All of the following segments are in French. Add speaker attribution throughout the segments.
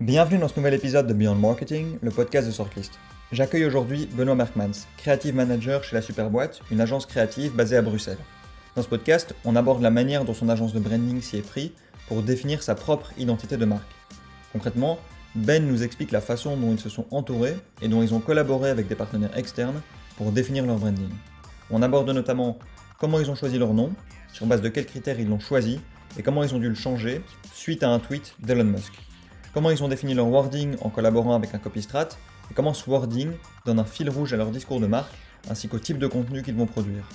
Speaker 1: Bienvenue dans ce nouvel épisode de Beyond Marketing, le podcast de Sortlist. J'accueille aujourd'hui Benoît Merkmans, Creative Manager chez la Superboîte, une agence créative basée à Bruxelles. Dans ce podcast, on aborde la manière dont son agence de branding s'y est pris pour définir sa propre identité de marque. Concrètement, Ben nous explique la façon dont ils se sont entourés et dont ils ont collaboré avec des partenaires externes pour définir leur branding. On aborde notamment comment ils ont choisi leur nom, sur base de quels critères ils l'ont choisi et comment ils ont dû le changer suite à un tweet d'Elon Musk comment ils ont défini leur wording en collaborant avec un copystrat, et comment ce wording donne un fil rouge à leur discours de marque, ainsi qu'au type de contenu qu'ils vont produire.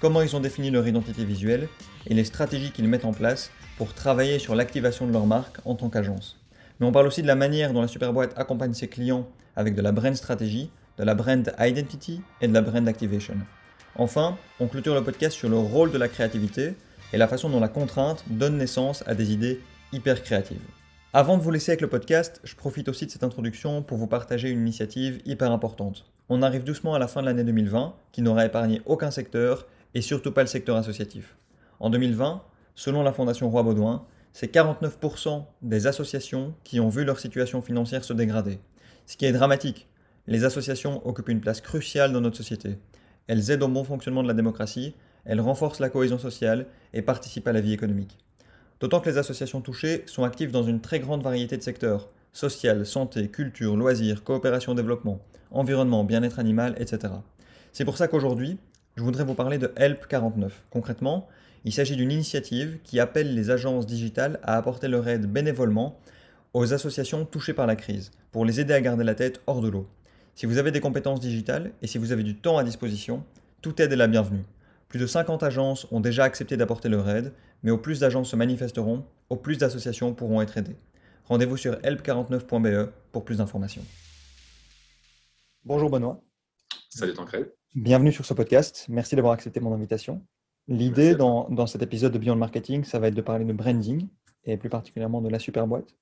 Speaker 1: Comment ils ont défini leur identité visuelle et les stratégies qu'ils mettent en place pour travailler sur l'activation de leur marque en tant qu'agence. Mais on parle aussi de la manière dont la Superboîte accompagne ses clients avec de la brand stratégie, de la brand identity et de la brand activation. Enfin, on clôture le podcast sur le rôle de la créativité et la façon dont la contrainte donne naissance à des idées hyper créatives. Avant de vous laisser avec le podcast, je profite aussi de cette introduction pour vous partager une initiative hyper importante. On arrive doucement à la fin de l'année 2020, qui n'aura épargné aucun secteur, et surtout pas le secteur associatif. En 2020, selon la Fondation Roi Baudouin, c'est 49% des associations qui ont vu leur situation financière se dégrader. Ce qui est dramatique. Les associations occupent une place cruciale dans notre société. Elles aident au bon fonctionnement de la démocratie, elles renforcent la cohésion sociale et participent à la vie économique. D'autant que les associations touchées sont actives dans une très grande variété de secteurs social, santé, culture, loisirs, coopération, développement, environnement, bien-être animal, etc. C'est pour ça qu'aujourd'hui, je voudrais vous parler de Help 49. Concrètement, il s'agit d'une initiative qui appelle les agences digitales à apporter leur aide bénévolement aux associations touchées par la crise, pour les aider à garder la tête hors de l'eau. Si vous avez des compétences digitales et si vous avez du temps à disposition, toute aide est la bienvenue. Plus de 50 agences ont déjà accepté d'apporter leur aide, mais au plus d'agences se manifesteront, au plus d'associations pourront être aidées. Rendez-vous sur help49.be pour plus d'informations. Bonjour Benoît.
Speaker 2: Salut Tancred.
Speaker 1: Bienvenue sur ce podcast. Merci d'avoir accepté mon invitation. L'idée dans, dans, cet épisode de Beyond Marketing, ça va être de parler de branding et plus particulièrement de la Superboîte.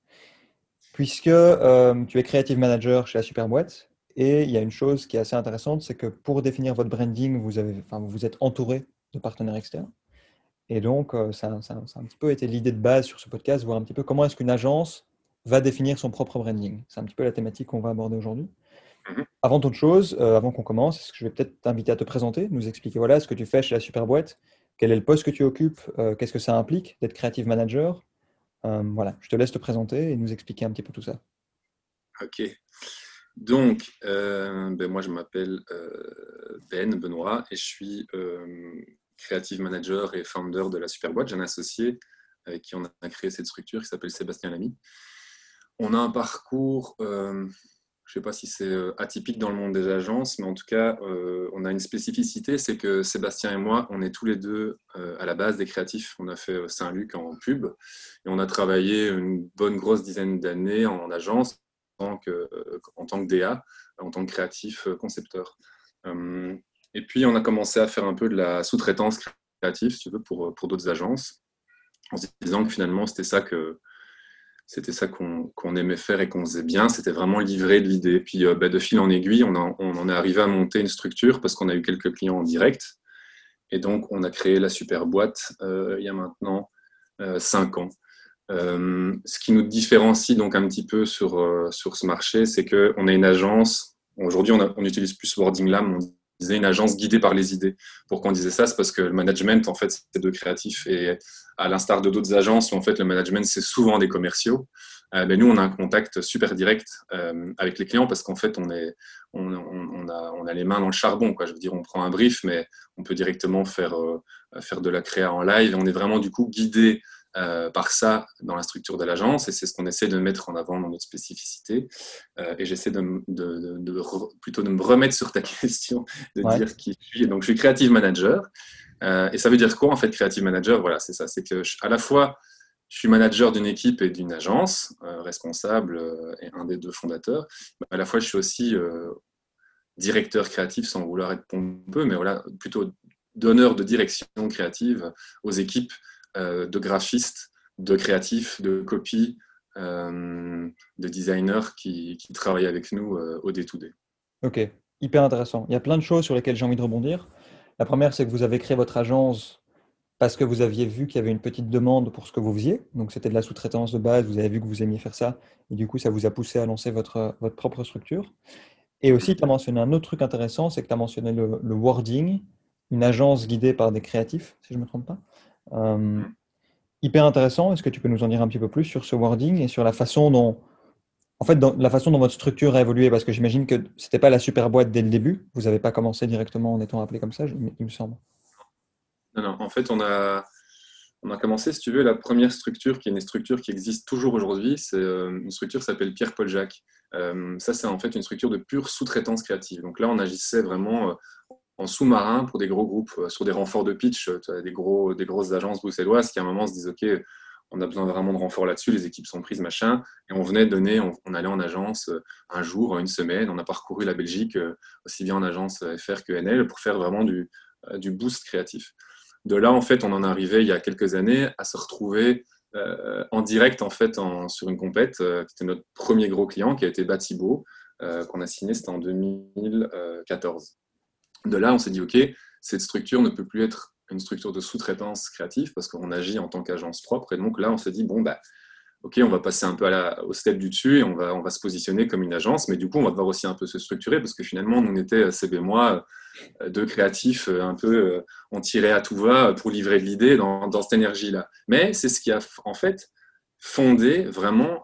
Speaker 1: Puisque euh, tu es creative manager chez la Superboîte, et il y a une chose qui est assez intéressante, c'est que pour définir votre branding, vous, avez, enfin, vous êtes entouré de partenaires externes. Et donc, euh, ça, ça, ça, a un petit peu été l'idée de base sur ce podcast, voir un petit peu comment est-ce qu'une agence va définir son propre branding. C'est un petit peu la thématique qu'on va aborder aujourd'hui. Mhm. Avant toute chose, euh, avant qu'on commence, est-ce que je vais peut-être t'inviter à te présenter, nous expliquer voilà ce que tu fais chez la Superboîte, quel est le poste que tu occupes, euh, qu'est-ce que ça implique d'être creative manager. voilà, je te laisse te présenter et nous expliquer un petit peu tout ça.
Speaker 2: Ok. Donc, euh, ben moi, je m'appelle euh, Ben Benoît et je suis euh, creative manager et founder de la Superboîte. J'ai un associé avec qui on a créé cette structure qui s'appelle Sébastien Lamy. On a un parcours, je ne sais pas si c'est atypique dans le monde des agences, mais en tout cas, on a une spécificité, c'est que Sébastien et moi, on est tous les deux à la base des créatifs. On a fait Saint-Luc en pub et on a travaillé une bonne grosse dizaine d'années en agence tant que, en tant que DA, en tant que créatif euh, concepteur. Euh, et puis, on a commencé à faire un peu de la sous-traitance créative, si tu veux, pour, pour d'autres agences, en se disant que finalement, c'était ça que c'était ça qu'on aimait faire et qu'on faisait bien, c'était vraiment livrer de l'idée. Puis euh, bah, de fil en aiguille, on, on, en est arrivé à monter une structure parce qu'on a eu quelques clients en direct. Et donc, on a créé la super boîte il y a maintenant cinq ans. Euh, ce qui nous différencie donc un petit peu sur, euh, sur ce marché, c'est qu'on est une agence, aujourd'hui on, utilise plus Wording Lab, on disait une agence guidée par les idées. Pourquoi on disait ça? C'est parce que le management, en fait, c'est de créatifs. Et à l'instar de d'autres agences où en fait le management, c'est souvent des commerciaux, euh, ben, nous, on a un contact super direct avec les clients parce qu'en fait, on, est, on, a, on, a, les mains dans le charbon. Je veux dire, on prend un brief, mais on peut directement faire, faire de la créa en live. On est vraiment du coup guidé euh, par ça dans la structure de l'agence et c'est ce qu'on essaie de mettre en avant dans notre spécificité. Euh, et j'essaie de, de, de, plutôt de me remettre sur ta question, de dire qui je suis. Donc, je suis creative manager. Euh, et ça veut dire quoi en fait, creative manager? Voilà, c'est ça. C'est que à la fois, je suis manager d'une équipe et d'une agence, responsable et un des deux fondateurs. à la fois, je suis aussi directeur créatif sans vouloir être pompeux, mais voilà, plutôt donneur de direction créative aux équipes de graphistes, de créatifs, de copies, euh, de designers qui, travaillent avec nous euh, au day-to-day.
Speaker 1: Ok, hyper intéressant. Il y a plein de choses sur lesquelles j'ai envie de rebondir. La première, c'est que vous avez créé votre agence parce que vous aviez vu qu'il y avait une petite demande pour ce que vous faisiez. Donc, c'était de la sous-traitance de base. Vous avez vu que vous aimiez faire ça. Et du coup, ça vous a poussé à lancer votre, votre propre structure. Et aussi, tu as mentionné un autre truc intéressant, c'est que tu as mentionné le, wording, une agence guidée par des créatifs, si je ne me trompe pas. Euh, hyper intéressant. Est-ce que tu peux nous en dire un petit peu plus sur ce wording et sur la façon dont, en fait, dans la façon dont votre structure a évolué? Parce que j'imagine que ce n'était pas la super boîte dès le début. Vous n'avez pas commencé directement en étant appelé comme ça, il me semble.
Speaker 2: Non, non. En fait, on a, on a commencé, si tu veux, la première structure, qui est une structure qui existe toujours aujourd'hui. C'est euh, une structure qui s'appelle Pierre-Paul Jacques. Euh, ça, c'est en fait une structure de pure sous-traitance créative. Donc là, on agissait vraiment en sous-marin pour des gros groupes, sur des renforts de pitch, des, gros, des grosses agences bruxelloises qui à un moment se disent OK, on a besoin vraiment de renforts là-dessus, les équipes sont prises, machin. Et on venait donner, on, allait en agence un jour, une semaine, on a parcouru la Belgique, aussi bien en agence FR que NL, pour faire vraiment du, boost créatif de là, en fait, on en arrivé il y a quelques années à se retrouver euh, en direct en fait sur une compète. Euh, c'était notre premier gros client qui a été Batibo, euh, qu'on a signé, c'était en 2014. De là, on s'est dit, OK, cette structure ne peut plus être une structure de sous-traitance créative parce qu'on agit en tant qu'agence propre. Et donc là, on s'est dit, bon, bah, OK, on va passer un peu à la, au step du dessus et on va, on va se positionner comme une agence, mais du coup, on va devoir aussi un peu se structurer parce que finalement, on était, CB moi, euh, deux créatifs euh, un peu, euh, on tirait à tout va pour livrer de l'idée dans, dans, cette énergie-là. Mais c'est ce qui a en fait fondé vraiment,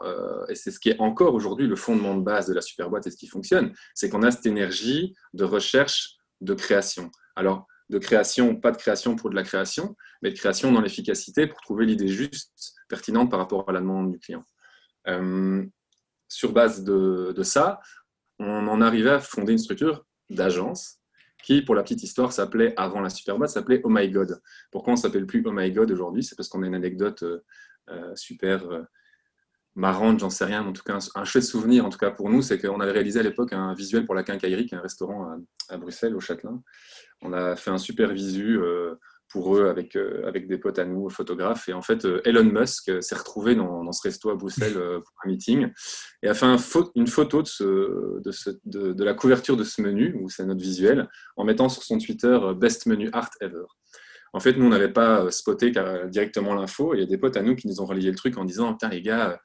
Speaker 2: et c'est ce qui est encore aujourd'hui le fondement de base de la superboîte et ce qui fonctionne, c'est qu'on a cette énergie de recherche, de création. Alors, de création, pas de création pour de la création, mais de création dans l'efficacité pour trouver l'idée juste, pertinente par rapport à la demande du client. Euh, sur base de, ça, on en arrivait à fonder une structure d'agence qui, pour la petite histoire, s'appelait, avant la Superboîte, s'appelait Oh My God. Pourquoi on s'appelle plus Oh My God aujourd'hui? C'est parce qu'on a une anecdote euh, euh, super marrante, j'en sais rien, mais en tout cas un, chouette souvenir, en tout cas pour nous, c'est qu'on avait réalisé à l'époque un visuel pour la Quincaillerie, qui est un restaurant à, Bruxelles, au Châtelain. On a fait un super visu euh, pour eux avec, euh, avec des potes à nous, photographes. Et en fait, euh, Elon Musk s'est retrouvé dans, ce resto à Bruxelles pour un meeting et a fait un une photo de, de, la couverture de ce menu, où c'est notre visuel, en mettant sur son Twitter Best Menu Art Ever. En fait, nous, on n'avait pas spoté directement l'info. Il y a des potes à nous qui nous ont relayé le truc en disant Putain, les gars,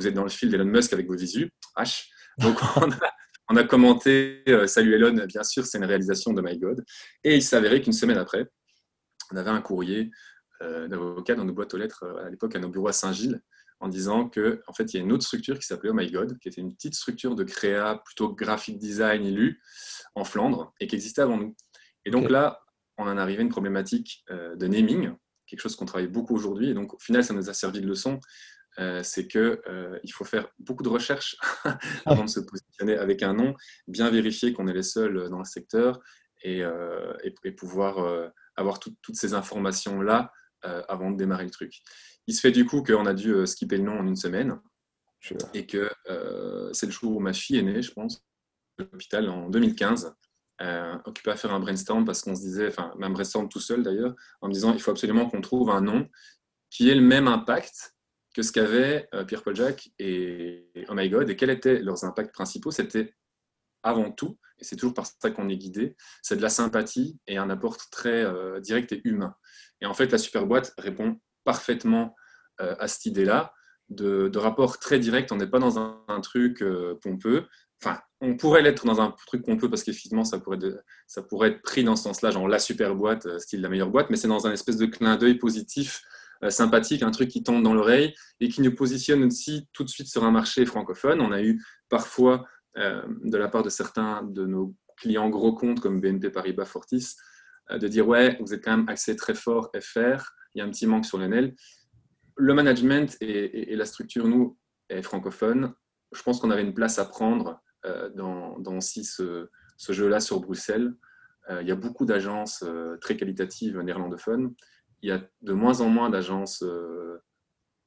Speaker 2: vous êtes dans le fil d'Elon Musk avec vos visus. H. Donc, on a, commenté euh, Salut Elon, bien sûr, c'est une réalisation de My God. Et il s'avérait qu'une semaine après, on avait un courrier euh, d'avocat dans nos boîtes aux lettres euh, à l'époque à nos bureaux à Saint-Gilles en disant que en fait il y a une autre structure qui s'appelait Oh My God, qui était une petite structure de créa plutôt graphic design élu en Flandre et qui existait avant nous. Et donc là, on en arrivait à une problématique de naming, quelque chose qu'on travaille beaucoup aujourd'hui. Et donc au final, ça nous a servi de leçon euh, c'est qu'il euh, faut faire beaucoup de recherches avant de se positionner avec un nom, bien vérifier qu'on est les seuls dans le secteur et, euh, pouvoir avoir toutes ces informations-là avant de démarrer le truc. Il se fait du coup qu'on a dû skipper le nom en une semaine et que c'est le jour où ma fille est née, je pense, à l'hôpital en 2015. occupé à faire un brainstorm parce qu'on se disait, enfin, même brainstorm tout seul d'ailleurs, en me disant il faut absolument qu'on trouve un nom qui ait le même impact que ce qu'avaient euh, Pierre-Paul Jacques et Oh My God. Et quels étaient leurs impacts principaux C'était avant tout, et c'est toujours par ça qu'on est guidé, c'est de la sympathie et un apport très euh, direct et humain. Et en fait, la superboîte répond parfaitement euh, à cette idée-là, de, rapport très direct. On n'est pas dans un, truc pompeux. Enfin, on pourrait l'être dans un truc pompeux parce qu'effectivement, ça pourrait, ça pourrait être pris dans ce sens-là, genre la super boîte, style la meilleure boîte, mais c'est dans un espèce de clin d'œil positif sympathique, un truc qui tombe dans l'oreille et qui nous positionne aussi tout de suite sur un marché francophone. On a eu parfois, euh, de la part de certains de nos clients gros comptes comme BNP Paribas Fortis, euh, de dire ouais, vous êtes quand même axé très fort FR, il y a un petit manque sur l'NL. Le management et, la structure, nous, est francophone. Je pense qu'on avait une place à prendre dans, ce, ce jeu-là sur Bruxelles. il y a beaucoup d'agences très qualitatives néerlandophones il y a de moins en moins d'agences euh,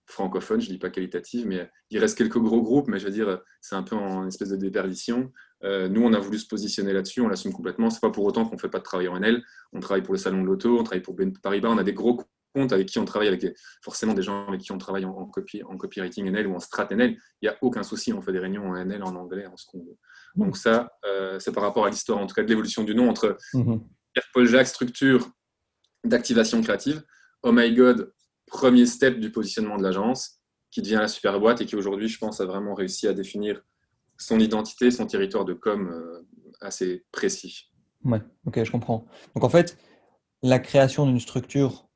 Speaker 2: francophones, je ne dis pas qualitatives, mais il reste quelques gros groupes, mais je veux dire, c'est un peu en espèce de déperdition. Euh, nous, on a voulu se positionner là-dessus, on l'assume complètement. Ce n'est pas pour autant qu'on ne fait pas de travail en NL. On travaille pour le Salon de l'Auto, on travaille pour BNP Paribas, on a des gros comptes avec qui on travaille, avec forcément des gens avec qui on travaille en, copy, en copywriting NL ou en strat NL. Il n'y a aucun souci, on fait des réunions en NL, en anglais, en ce qu'on veut. Donc ça, euh, c'est par rapport à l'histoire, en tout cas de l'évolution du nom entre mmh Pierre-Paul Jacques, structure d'activation créative. oh my god, premier step du positionnement de l'agence, qui devient la super boîte et qui aujourd'hui, je pense, a vraiment réussi à définir son identité, son territoire de com euh, assez précis.
Speaker 1: Ouais, ok, je comprends. Donc en fait, la création d'une structure,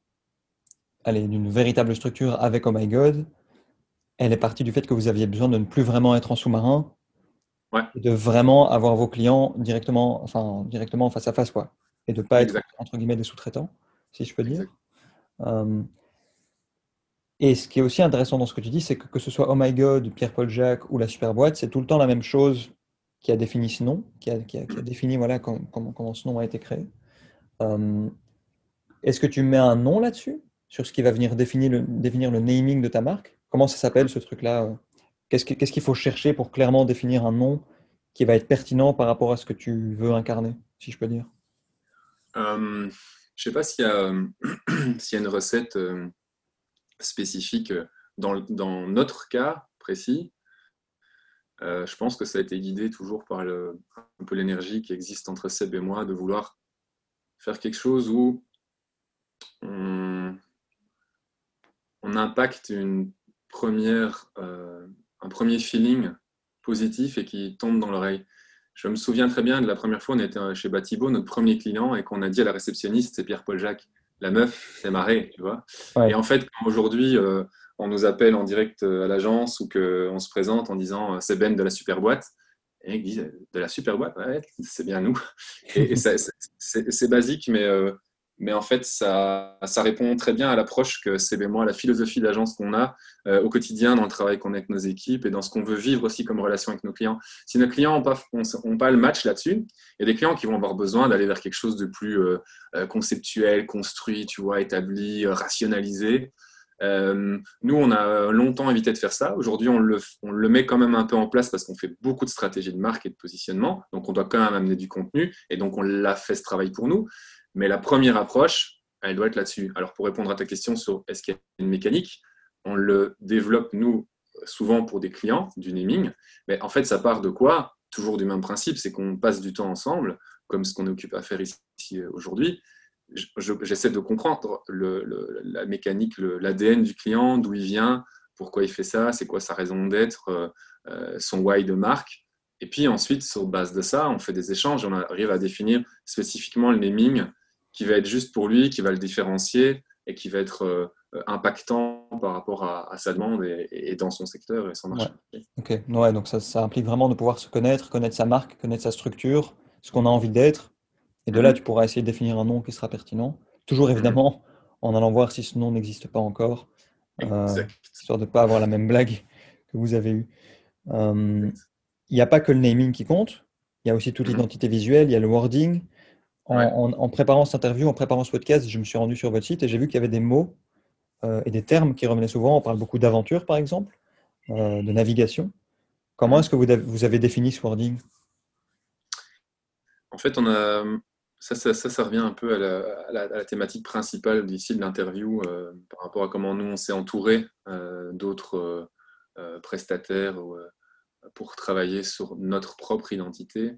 Speaker 1: allez, d'une véritable structure avec Oh My God, elle est partie du fait que vous aviez besoin de ne plus vraiment être en sous-marin,
Speaker 2: ouais.
Speaker 1: de vraiment avoir vos clients directement, enfin directement face à face, quoi, et de pas être entre guillemets des sous-traitants, si je peux dire. Euh, et ce qui est aussi intéressant dans ce que tu dis, c'est que que ce soit Oh My God, Pierre-Paul Jacques ou la Superboîte, c'est tout le temps la même chose qui a défini ce nom, qui a, qui a, qui a défini voilà, comment, comment, ce nom a été créé. Euh, Est-ce que tu mets un nom là-dessus, sur ce qui va venir définir le, définir le naming de ta marque? Comment ça s'appelle ce truc-là? Qu'est-ce qu'il qu faut chercher pour clairement définir un nom qui va être pertinent par rapport à ce que tu veux incarner, si je peux dire?
Speaker 2: Euh, Je ne sais pas s'il y, y, a une recette euh, spécifique dans, dans, notre cas précis. Euh, je pense que ça a été guidé toujours par un peu l'énergie qui existe entre Seb et moi de vouloir faire quelque chose où on, on impacte une première, euh, un premier feeling positif et qui tombe dans l'oreille. Je me souviens très bien de la première fois, on était chez Batibo, notre premier client, et qu'on a dit à la réceptionniste, c'est Pierre-Paul Jacques, la meuf, c'est marré, tu vois. Et en fait, aujourd'hui, euh, on nous appelle en direct euh, à l'agence ou qu'on se présente en disant euh, c'est Ben de la super boîte. Et ils disent de la super boîte, ouais, c'est bien nous. Et, c'est basique, mais, euh, mais en fait, ça, répond très bien à l'approche que c'est moi, la philosophie d'agence qu'on a au quotidien dans le travail qu'on a avec nos équipes et dans ce qu'on veut vivre aussi comme relation avec nos clients. Si nos clients n'ont pas, ont, pas le match là-dessus, il y a des clients qui vont avoir besoin d'aller vers quelque chose de plus conceptuel, construit, tu vois, établi, rationalisé. Euh, nous, on a longtemps évité de faire ça. Aujourd'hui, on le, on le, met quand même un peu en place parce qu'on fait beaucoup de stratégies de marque et de positionnement. Donc, on doit quand même amener du contenu. Et donc, on l'a fait ce travail pour nous. Mais la première approche, elle doit être là-dessus. Alors, pour répondre à ta question sur est-ce qu'il y a une mécanique, on le développe, nous, souvent pour des clients, du naming. Mais en fait, ça part de quoi? Toujours du même principe, c'est qu'on passe du temps ensemble, comme ce qu'on est occupé à faire ici aujourd'hui j'essaie de comprendre la mécanique, l'ADN du client, d'où il vient, pourquoi il fait ça, c'est quoi sa raison d'être, euh, euh, son why de marque. Et puis ensuite, sur base de ça, on fait des échanges, on arrive à définir spécifiquement le naming qui va être juste pour lui, qui va le différencier et qui va être euh, impactant par rapport à, sa demande et, dans son secteur et son marché.
Speaker 1: Ok, ouais, donc ça, ça implique vraiment de pouvoir se connaître, connaître sa marque, connaître sa structure, ce qu'on a envie d'être et de là, tu pourras essayer de définir un nom qui sera pertinent. Toujours évidemment en allant voir si ce nom n'existe pas encore, euh, histoire de ne pas avoir la même blague que vous avez eue. Euh, il n'y a pas que le naming qui compte, il y a aussi toute mhm. l'identité visuelle, il y a le wording. En, préparant cette interview, en préparant ce podcast, je me suis rendu sur votre site et j'ai vu qu'il y avait des mots euh, et des termes qui revenaient souvent. On parle beaucoup d'aventure, par exemple, de navigation. Comment mhm. est-ce que vous, vous avez défini ce wording?
Speaker 2: En fait, on a, ça, ça, ça, revient un peu à la, thématique principale d'ici de l'interview euh, par rapport à comment nous on s'est entouré euh, d'autres euh, prestataires pour travailler sur notre propre identité.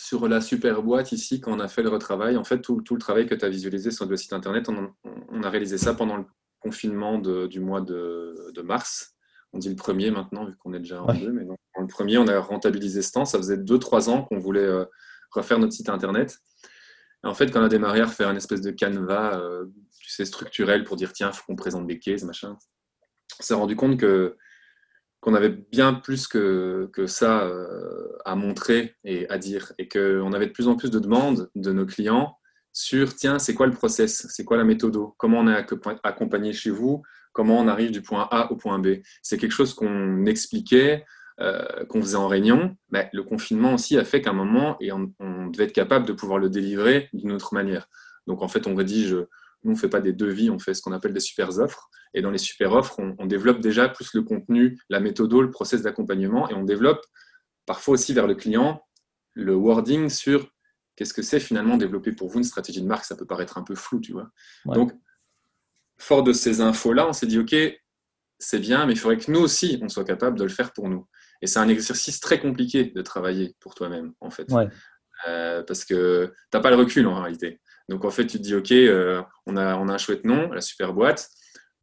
Speaker 2: Sur la super boîte ici, quand on a fait le retravail, en fait, tout, tout le travail que tu as visualisé sur le site internet, on, on, a réalisé ça pendant le confinement de, du mois de, de mars on dit le premier maintenant, vu qu'on est déjà en deux, mais donc, le premier, on a rentabilisé ce temps. Ça faisait deux, trois ans qu'on voulait euh, refaire notre site internet. en fait, quand on a démarré à refaire une espèce de canevas, euh, tu sais, structurel pour dire tiens, il faut qu'on présente des cases, machin, on s'est rendu compte que qu'on avait bien plus que, que ça euh, à montrer et à dire, et qu'on avait de plus en plus de demandes de nos clients sur tiens, c'est quoi le process, c'est quoi la méthode, comment on est accompagné chez vous, comment on arrive du point A au point B? C'est quelque chose qu'on expliquait, euh, qu'on faisait en réunion. Mais le confinement aussi a fait qu'à un moment, et on, devait être capable de pouvoir le délivrer d'une autre manière. Donc en fait, on rédige, nous on ne fait pas des devis, on fait ce qu'on appelle des super offres. Et dans les super offres, on, développe déjà plus le contenu, la méthode, le process d'accompagnement, et on développe parfois aussi vers le client le wording sur qu'est-ce que c'est finalement développer pour vous une stratégie de marque. Ça peut paraître un peu flou, tu vois. Donc fort de ces infos-là, on s'est dit, OK, c'est bien, mais il faudrait que nous aussi, on soit capable de le faire pour nous. Et c'est un exercice très compliqué de travailler pour toi-même, en fait. Euh, parce que tu n'as pas le recul en réalité. Donc en fait, tu te dis, OK, on, a, on a un chouette nom, la super boîte.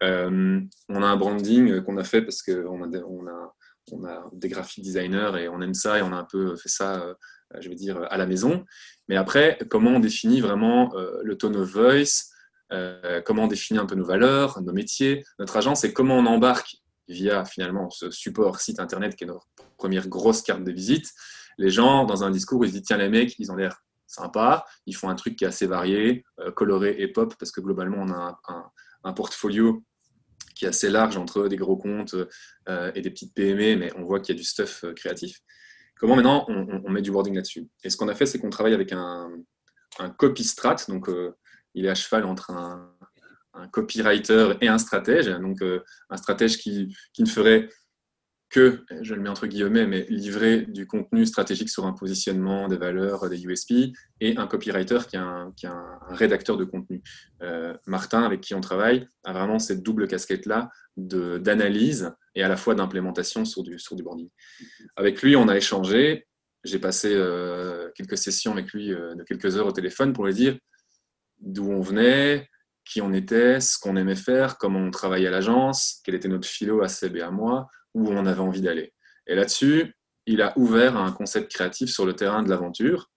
Speaker 2: on a un branding qu'on a fait parce qu'on a, on a, on a des graphic designers et on aime ça et on a un peu fait ça, je veux dire, à la maison. Mais après, comment on définit vraiment le tone of voice comment on définit un peu nos valeurs, nos métiers, notre agence et comment on embarque via finalement ce support site internet qui est notre première grosse carte de visite, les gens dans un discours ils se disent tiens les mecs ils ont l'air sympas, ils font un truc qui est assez varié, euh, coloré et pop parce que globalement on a un, portfolio qui est assez large entre des gros comptes euh, et des petites PME, mais on voit qu'il y a du stuff euh, créatif. Comment maintenant on, met du wording là-dessus? Et ce qu'on a fait, c'est qu'on travaille avec un, un copy strat, donc il est à cheval entre un, un copywriter et un stratège. Donc, un stratège qui, qui, ne ferait que, je le mets entre guillemets, mais livrer du contenu stratégique sur un positionnement, des valeurs, des USP, et un copywriter qui est un, rédacteur de contenu. Euh, Martin, avec qui on travaille, a vraiment cette double casquette-là d'analyse et à la fois d'implémentation sur du, sur du branding. Avec lui, on a échangé. J'ai passé euh, quelques sessions avec lui de quelques heures au téléphone pour lui dire d'où on venait, qui on était, ce qu'on aimait faire, comment on travaillait à l'agence, quel était notre philo à et à moi, où on avait envie d'aller. Et là-dessus, il a ouvert un concept créatif sur le terrain de l'aventure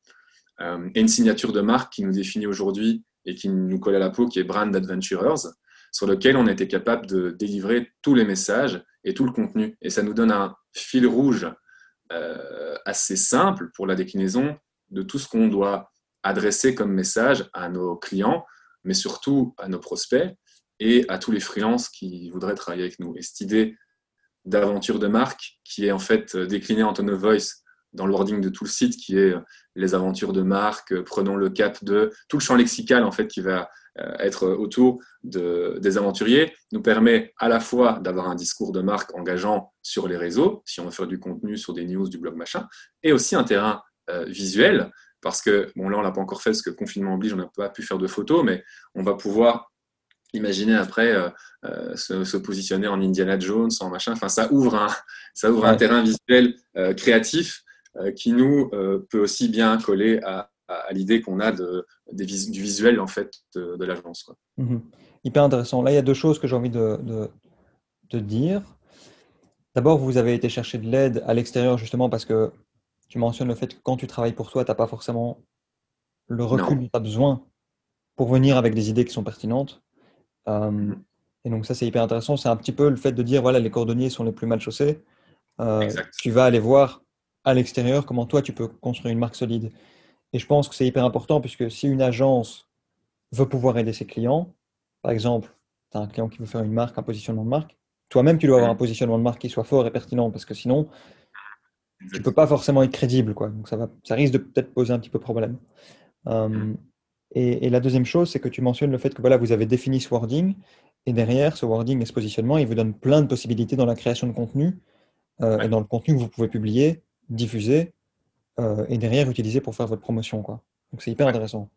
Speaker 2: euh, et une signature de marque qui nous définit aujourd'hui et qui nous colle à la peau, qui est Brand Adventurers, sur lequel on était capable de délivrer tous les messages et tout le contenu. Et ça nous donne un fil rouge euh, assez simple pour la déclinaison de tout ce qu'on doit adresser comme message à nos clients mais surtout à nos prospects et à tous les freelances qui voudraient travailler avec nous. Et cette idée d'aventure de marque qui est en fait déclinée en tone of voice dans le wording de tout le site, qui est les aventures de marque, prenons le cap de tout le champ lexical en fait qui va euh, être autour de, des aventuriers, nous permet à la fois d'avoir un discours de marque engageant sur les réseaux, si on veut faire du contenu sur des news, du blog machin, et aussi un terrain euh, visuel parce que, bon là on l'a pas encore fait parce que confinement oblige, on n'a pas pu faire de photos, mais on va pouvoir imaginer après euh, euh, se, positionner en Indiana Jones, en machin. Enfin, ça ouvre un, ça ouvre un terrain visuel euh, créatif qui nous peut aussi bien coller à, l'idée qu'on a de, du visuel en fait de, l'agence.
Speaker 1: Mhm. Hyper intéressant. Là, il y a deux choses que j'ai envie de, de dire. D'abord, vous avez été chercher de l'aide à l'extérieur justement parce que tu mentionnes le fait que quand tu travailles pour toi, tu n'as pas forcément le recul que tu as besoin pour venir avec des idées qui sont pertinentes. Euh, mm-hmm. et donc ça, c'est hyper intéressant. C'est un petit peu le fait de dire, voilà, les cordonniers sont les plus mal chaussés. Euh, tu vas aller voir à l'extérieur comment toi, tu peux construire une marque solide. Et je pense que c'est hyper important puisque si une agence veut pouvoir aider ses clients, par exemple, tu as un client qui veut faire une marque, un positionnement de marque, toi-même, tu dois avoir un positionnement de marque qui soit fort et pertinent parce que sinon, tu peux pas forcément être crédible, quoi. Donc ça, va, ça risque de peut-être poser un petit peu problème. Euh, et, la deuxième chose, c'est que tu mentionnes le fait que voilà, vous avez défini ce wording, et derrière ce wording et ce positionnement, il vous donne plein de possibilités dans la création de contenu, euh, et dans le contenu que vous pouvez publier, diffuser, euh, et derrière utiliser pour faire votre promotion, quoi. Donc c'est hyper intéressant.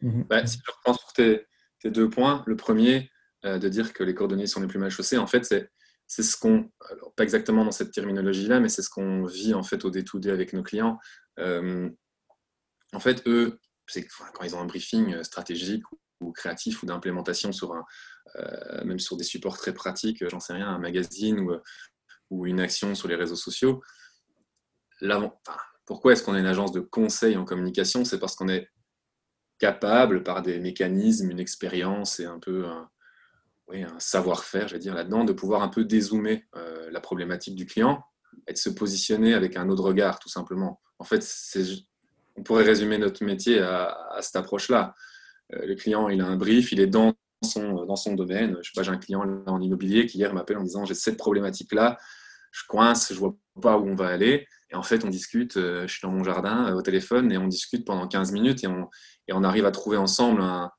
Speaker 2: Mhm. Bah, si je reprends sur tes, tes, deux points, le premier, de dire que les coordonnées sont les plus mal chaussées, en fait, c'est c'est ce qu'on, pas exactement dans cette terminologie-là, mais c'est ce qu'on vit en fait au D2D avec nos clients. Euh, en fait, eux, quand ils ont un briefing stratégique ou, créatif ou d'implémentation sur un, euh, même sur des supports très pratiques, j'en sais rien, un magazine ou, ou une action sur les réseaux sociaux. pourquoi est-ce qu'on est une agence de conseil en communication? C'est parce qu'on est capable, par des mécanismes, une expérience et un peu un, un savoir-faire, je vais dire, là-dedans, de pouvoir un peu dézoomer euh, la problématique du client et de se positionner avec un autre regard, tout simplement. En fait, on pourrait résumer notre métier à, cette approche-là. Euh, le client, il a un brief, il est dans son, dans son domaine. Je sais pas, j'ai un client en immobilier qui hier m'appelle en disant j'ai cette problématique-là, je coince, je vois pas où on va aller. Et en fait, on discute, euh, je suis dans mon jardin au téléphone et on discute pendant 15 minutes et on, et on arrive à trouver ensemble un,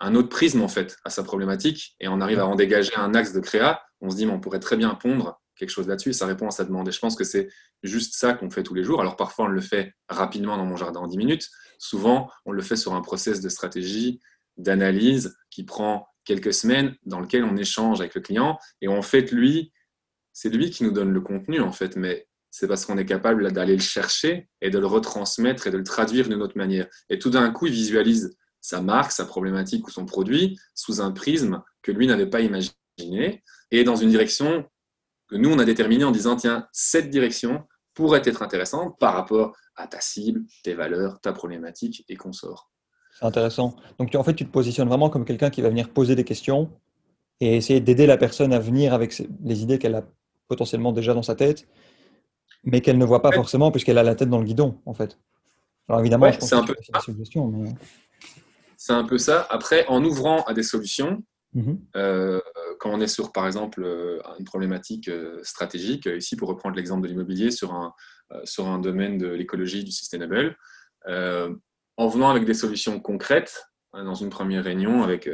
Speaker 2: un autre prisme en fait à sa problématique et on arrive à en dégager un axe de créa, on se dit mais on pourrait très bien pondre quelque chose là-dessus et ça répond à sa demande. Et je pense que c'est juste ça qu'on fait tous les jours. Alors parfois on le fait rapidement dans mon jardin en 10 minutes, souvent on le fait sur un process de stratégie, d'analyse qui prend quelques semaines dans lequel on échange avec le client et en fait lui, c'est lui qui nous donne le contenu en fait, mais c'est parce qu'on est capable d'aller le chercher et de le retransmettre et de le traduire d'une autre manière. Et tout d'un coup, il visualise sa marque, sa problématique ou son produit sous un prisme que lui n'avait pas imaginé et dans une direction que nous, on a déterminée en disant, tiens, cette direction pourrait être intéressante par rapport à ta cible, tes valeurs, ta problématique et qu'on sort.
Speaker 1: C'est intéressant. Donc, en fait, tu te positionnes vraiment comme quelqu'un qui va venir poser des questions et essayer d'aider la personne à venir avec les idées qu'elle a potentiellement déjà dans sa tête, mais qu'elle ne voit pas forcément puisqu'elle a la tête dans le guidon, en fait.
Speaker 2: Alors évidemment, c'est un peu C'est un peu ça. Après, en ouvrant à des solutions, mhm. euh, quand on est sur, par exemple, euh, une problématique euh, stratégique, ici pour reprendre l'exemple de l'immobilier sur un, sur un domaine de l'écologie, du sustainable, en venant avec des solutions concrètes, hein, dans une première réunion avec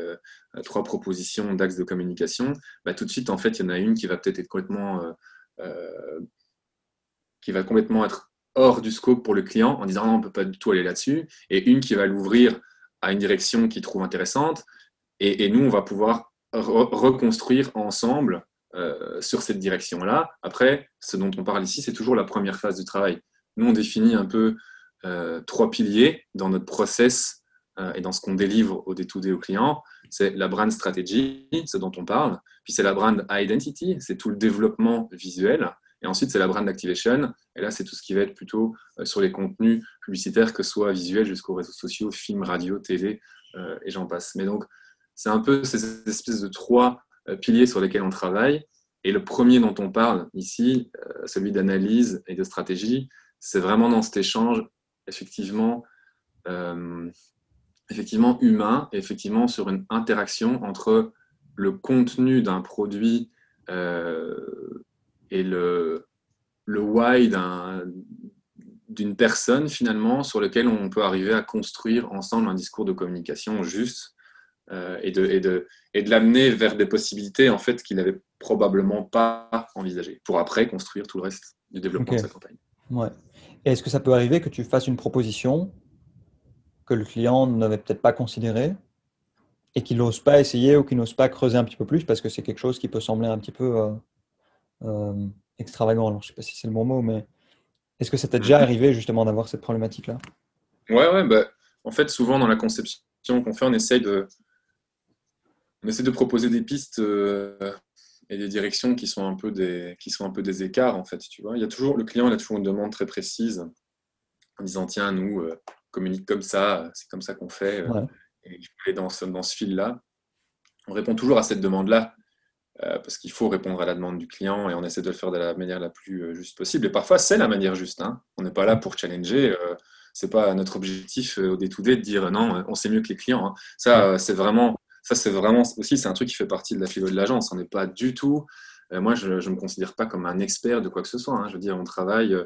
Speaker 2: trois propositions d'axes de communication, bah, tout de suite, en fait, il y en a une qui va peut-être être complètement qui va complètement être hors du scope pour le client en disant non, on ne peut pas du tout aller là-dessus, et une qui va l'ouvrir à une direction qu'il trouve intéressante, et, nous, on va pouvoir reconstruire ensemble euh, sur cette direction-là. Après, ce dont on parle ici, c'est toujours la première phase du travail. Nous, on définit un peu euh, trois piliers dans notre process euh, et dans ce qu'on délivre au D2D aux clients. C'est la brand strategy, ce dont on parle, puis c'est la brand identity, c'est tout le développement visuel, et ensuite, c'est la brand activation. Et là, c'est tout ce qui va être plutôt sur les contenus publicitaires, que ce soit visuels jusqu'aux réseaux sociaux, films, radio, télé, et j'en passe. Mais donc, c'est un peu ces espèces de trois euh, piliers sur lesquels on travaille. Et le premier dont on parle ici, celui d'analyse et de stratégie, c'est vraiment dans cet échange, effectivement, effectivement humain, effectivement sur une interaction entre le contenu d'un produit et le, le why d'une personne finalement sur lequel on peut arriver à construire ensemble un discours de communication juste euh, et de, et de, et de l'amener vers des possibilités en fait qu'il n'avait probablement pas envisagées pour après construire tout le reste du développement de sa campagne.
Speaker 1: Ouais. est-ce que ça peut arriver que tu fasses une proposition que le client n'avait peut-être pas considérée et qu'il n'ose pas essayer ou qu'il n'ose pas creuser un petit peu plus parce que c'est quelque chose qui peut sembler un petit peu euh, euh, extravagant? Alors, je ne sais pas si c'est le bon mot, mais est-ce que ça t'est déjà arrivé justement d'avoir cette problématique-là?
Speaker 2: Ouais, ouais. Bah, en fait, souvent dans la conception qu'on fait, on essaye de, on essaie de proposer des pistes euh, et des directions qui sont un peu des, qui sont un peu des écarts en fait. Tu vois, il y a toujours le client, il a toujours une demande très précise en disant tiens, nous euh, communique comme ça, c'est comme ça qu'on fait. Et il faut aller dans ce, dans ce fil-là. On répond toujours à cette demande-là. Euh, parce qu'il faut répondre à la demande du client et on essaie de le faire de la manière la plus euh, juste possible. Et parfois, c'est la manière juste. Hein. On n'est pas là pour challenger. Euh, c'est pas notre objectif au day de dire non, on sait mieux que les clients. Hein. Ça, c'est vraiment, ça, c'est vraiment aussi, c'est un truc qui fait partie de la philo de l'agence. On n'est pas du tout. moi, je ne me considère pas comme un expert de quoi que ce soit. Hein. Je veux dire, on travaille,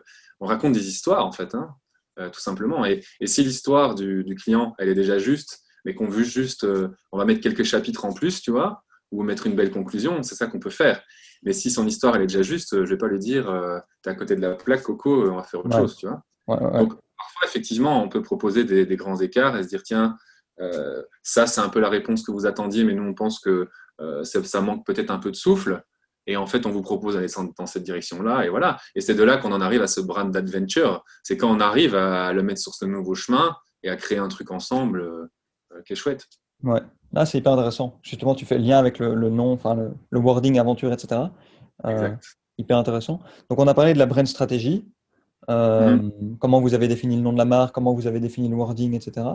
Speaker 2: on raconte des histoires en fait, tout simplement. Et, si l'histoire du, du, client, elle est déjà juste, mais qu'on veut juste, on va mettre quelques chapitres en plus, tu vois ou mettre une belle conclusion, c'est ça qu'on peut faire. Mais si son histoire elle est déjà juste, je vais pas lui dire euh, tu es à côté de la plaque, Coco, euh, on va faire autre chose, tu vois. Donc parfois effectivement, on peut proposer des, grands écarts et se dire tiens, euh, ça c'est un peu la réponse que vous attendiez, mais nous on pense que ça, manque peut-être un peu de souffle. Et en fait, on vous propose d'aller dans cette direction-là, et voilà. Et c'est de là qu'on en arrive à ce brand d'adventure. C'est quand on arrive à le mettre sur ce nouveau chemin et à créer un truc ensemble qui est chouette.
Speaker 1: Ouais, là c'est hyper intéressant. Justement, tu fais le lien avec le, nom, enfin le, wording aventure, etc. Euh, hyper intéressant. Donc, on a parlé de la brand stratégie, euh, mm-hmm. comment vous avez défini le nom de la marque, comment vous avez défini le wording, etc.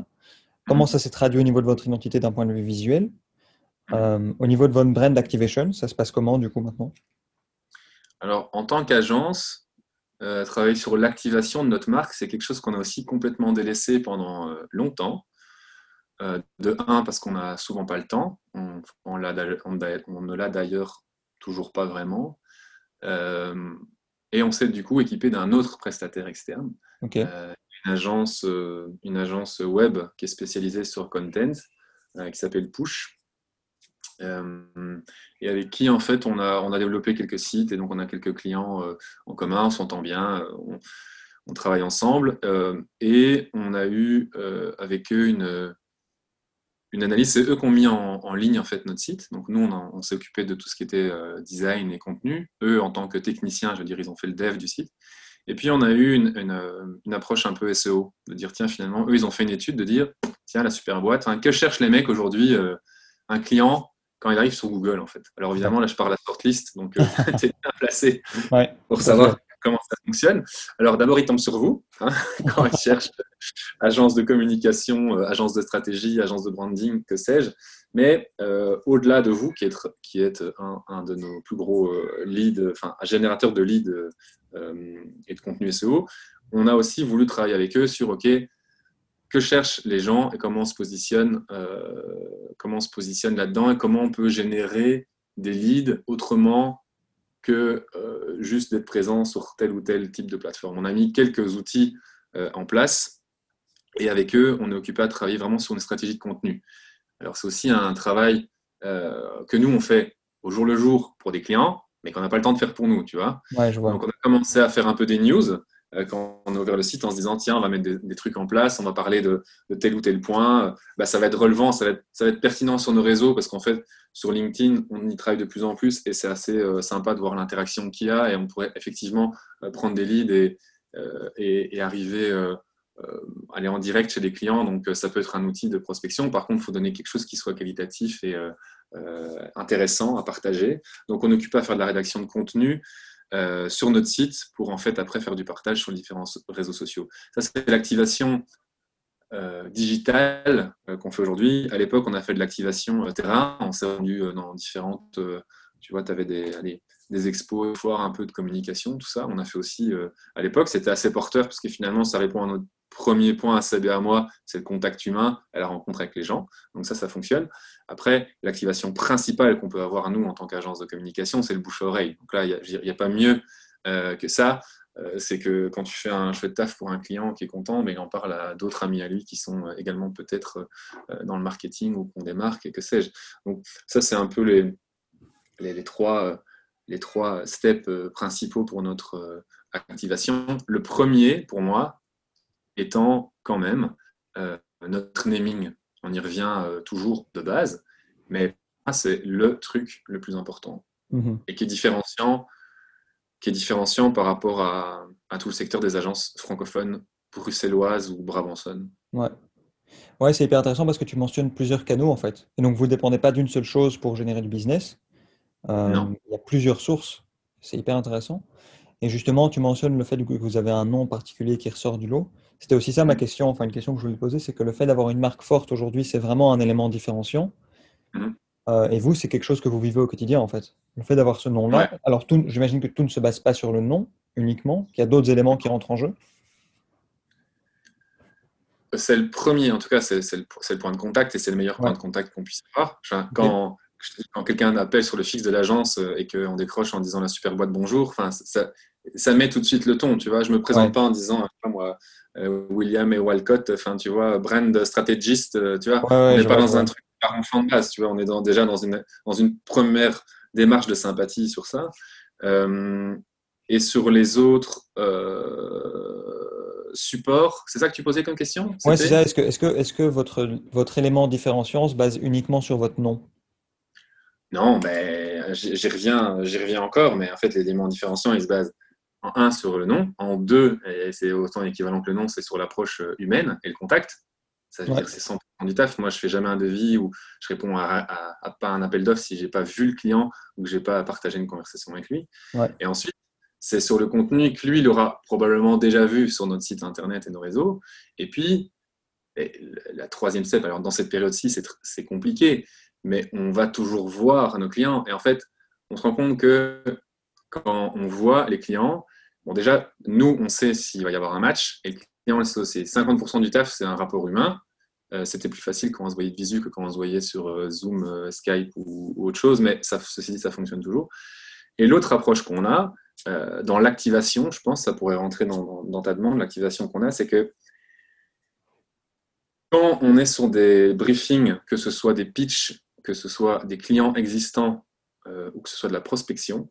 Speaker 1: Comment mm-hmm. ça s'est traduit au niveau de votre identité d'un point de vue visuel? Mm-hmm. euh, Au niveau de votre brand activation, ça se passe comment du coup maintenant?
Speaker 2: Alors, en tant qu'agence, travailler sur l'activation de notre marque, c'est quelque chose qu'on a aussi complètement délaissé pendant longtemps. Euh, de un, parce qu'on n'a souvent pas le temps. On, on, ne l'a d'ailleurs toujours pas vraiment. Euh, et on s'est du coup équipé d'un autre prestataire externe, euh, une, agence, une agence web qui est spécialisée sur content, qui s'appelle Push. et avec qui en fait on a, on a développé quelques sites et donc on a quelques clients en commun, on s'entend bien, on, on, travaille ensemble et on a eu avec eux une, une analyse. C'est eux qui ont mis en, ligne en fait notre site. Donc nous, on, s'est occupé de tout ce qui était euh, design et contenu. Eux, en tant que techniciens, je veux dire, ils ont fait le dev du site. Et puis, on a eu une, une, approche un peu SEO, de dire, tiens, finalement, eux, ils ont fait une étude de dire, tiens, la super boîte, que cherchent les mecs aujourd'hui Un client quand il arrive sur Google, en fait. Alors, évidemment, là, je parle à la shortlist, donc tu es bien placé pour savoir comment ça fonctionne. Alors d'abord, ils tombent sur vous hein, quand ils cherchent agence de communication, euh, agence de stratégie, agence de branding, que sais-je. Mais euh, au-delà de vous, qui êtes, qui êtes un, de nos plus gros euh, leads, enfin un générateur de leads et de contenu SEO, on a aussi voulu travailler avec eux sur OK, que cherchent les gens et comment on se positionne, comment on se positionne là-dedans et comment on peut générer des leads autrement que euh, juste d'être présent sur tel ou tel type de plateforme. On a mis quelques outils euh, en place et avec eux, on est occupé à travailler vraiment sur une stratégie de contenu. Alors c'est aussi un travail euh, que nous, on fait au jour le jour pour des clients, mais qu'on n'a pas le temps de faire pour nous, tu vois.
Speaker 1: Ouais, je vois.
Speaker 2: Donc on a commencé à faire un peu des news euh, quand on a ouvert le site en se disant tiens, on va mettre des, trucs en place, on va parler de, tel ou tel point, euh, bah, ça va être relevant, ça va être, ça va être pertinent sur nos réseaux parce qu'en fait, sur LinkedIn, on y travaille de plus en plus et c'est assez euh, sympa de voir l'interaction qu'il y a et on pourrait effectivement prendre des leads et, et, arriver aller en direct chez des clients. Donc, ça peut être un outil de prospection. Par contre, il faut donner quelque chose qui soit qualitatif et intéressant à partager. Donc, on occupe à faire de la rédaction de contenu. Euh, sur notre site pour en fait après faire du partage sur les différents réseaux sociaux. Ça, c'est l'activation euh, digitale euh, qu'on fait aujourd'hui. À l'époque, on a fait de l'activation terrain. On s'est rendu dans différentes. tu vois, tu avais des, des expos, foires, un peu de communication, tout ça. On a fait aussi à l'époque. C'était assez porteur parce que finalement, ça répond à notre premier point à CB à moi, c'est le contact humain, la rencontre avec les gens. Donc ça, ça fonctionne. Après, l'activation principale qu'on peut avoir nous en tant qu'agence de communication, c'est le bouche-oreille. Donc là, il n'y a, pas mieux euh, que ça. Euh, c'est que quand tu fais un chouette taf pour un client qui est content, mais il en parle à d'autres amis à lui qui sont également peut-être euh, dans le marketing ou des marques et que sais-je. Donc ça, c'est un peu les, les, trois, les trois steps principaux pour notre activation. Le premier, pour moi, étant quand même euh, notre naming. On y revient euh, toujours de base, mais c'est le truc le plus important mhm. et qui est différenciant, qui est différenciant par rapport à, tout le secteur des agences francophones bruxelloises ou brabançonnes.
Speaker 1: Ouais. Ouais, c'est hyper intéressant parce que tu mentionnes plusieurs canaux en fait. Et donc vous ne dépendez pas d'une seule chose pour générer du business. Euh. Il y a plusieurs sources. C'est hyper intéressant. Et justement, tu mentionnes le fait que vous avez un nom particulier qui ressort du lot. C'était aussi ça ma question, enfin une question que je voulais poser, c'est que le fait d'avoir une marque forte aujourd'hui, c'est vraiment un élément différenciant. Mhm. Euh, et vous, c'est quelque chose que vous vivez au quotidien en fait. Le fait d'avoir ce nom-là. Alors, j'imagine que tout ne se base pas sur le nom uniquement, qu'il y a d'autres éléments qui rentrent en jeu.
Speaker 2: C'est le premier, en tout cas, c'est le, point de contact et c'est le meilleur point de contact qu'on puisse avoir. Quand, quand quelqu'un appelle sur le fixe de l'agence euh, et qu'on décroche en disant la super boîte bonjour, enfin, ça, ça met tout de suite le ton, tu vois. Je me présente pas en disant, moi, euh, William et Walcott, enfin, tu vois, brand strategist, euh, tu vois. on n'est pas dans un truc par enfant de base, tu vois. On est dans, déjà dans une, dans une première démarche de sympathie sur ça. Euh, et sur les autres supports, c'est ça que tu posais comme question?
Speaker 1: Oui, c'est ça. Est-ce que, est -ce que, est -ce que votre, votre élément différenciant se base uniquement sur votre nom?
Speaker 2: Non, mais j'y reviens, reviens encore, mais en fait, l'élément différenciant, il se base en un sur le nom, en deux, et c'est autant équivalent que le nom, c'est sur l'approche euh, humaine et le contact. Ça veut dire c'est 100% du taf. Moi, je fais jamais un devis ou je réponds à, pas un appel d'offres si j'ai pas vu le client ou que j'ai pas partagé une conversation avec lui. Et ensuite, c'est sur le contenu que lui, il aura probablement déjà vu sur notre site internet et nos réseaux. Et puis, la troisième step, alors dans cette période-ci, c'est compliqué, mais on va toujours voir nos clients. Et en fait, on se rend compte que quand on voit les clients, Bon, déjà, nous, on sait s'il va y avoir un match, et le client c'est 50% du taf, c'est un rapport humain. Euh, c'était plus facile quand on se voyait de visu que quand on se voyait sur euh, Zoom, euh, Skype ou, autre chose, mais ça, ceci dit, ça fonctionne toujours. Et l'autre approche qu'on a, dans l'activation, je pense, ça pourrait rentrer dans, ta demande, l'activation qu'on a, c'est que quand on est sur des briefings, que ce soit des pitchs, que ce soit des clients existants ou que ce soit de la prospection,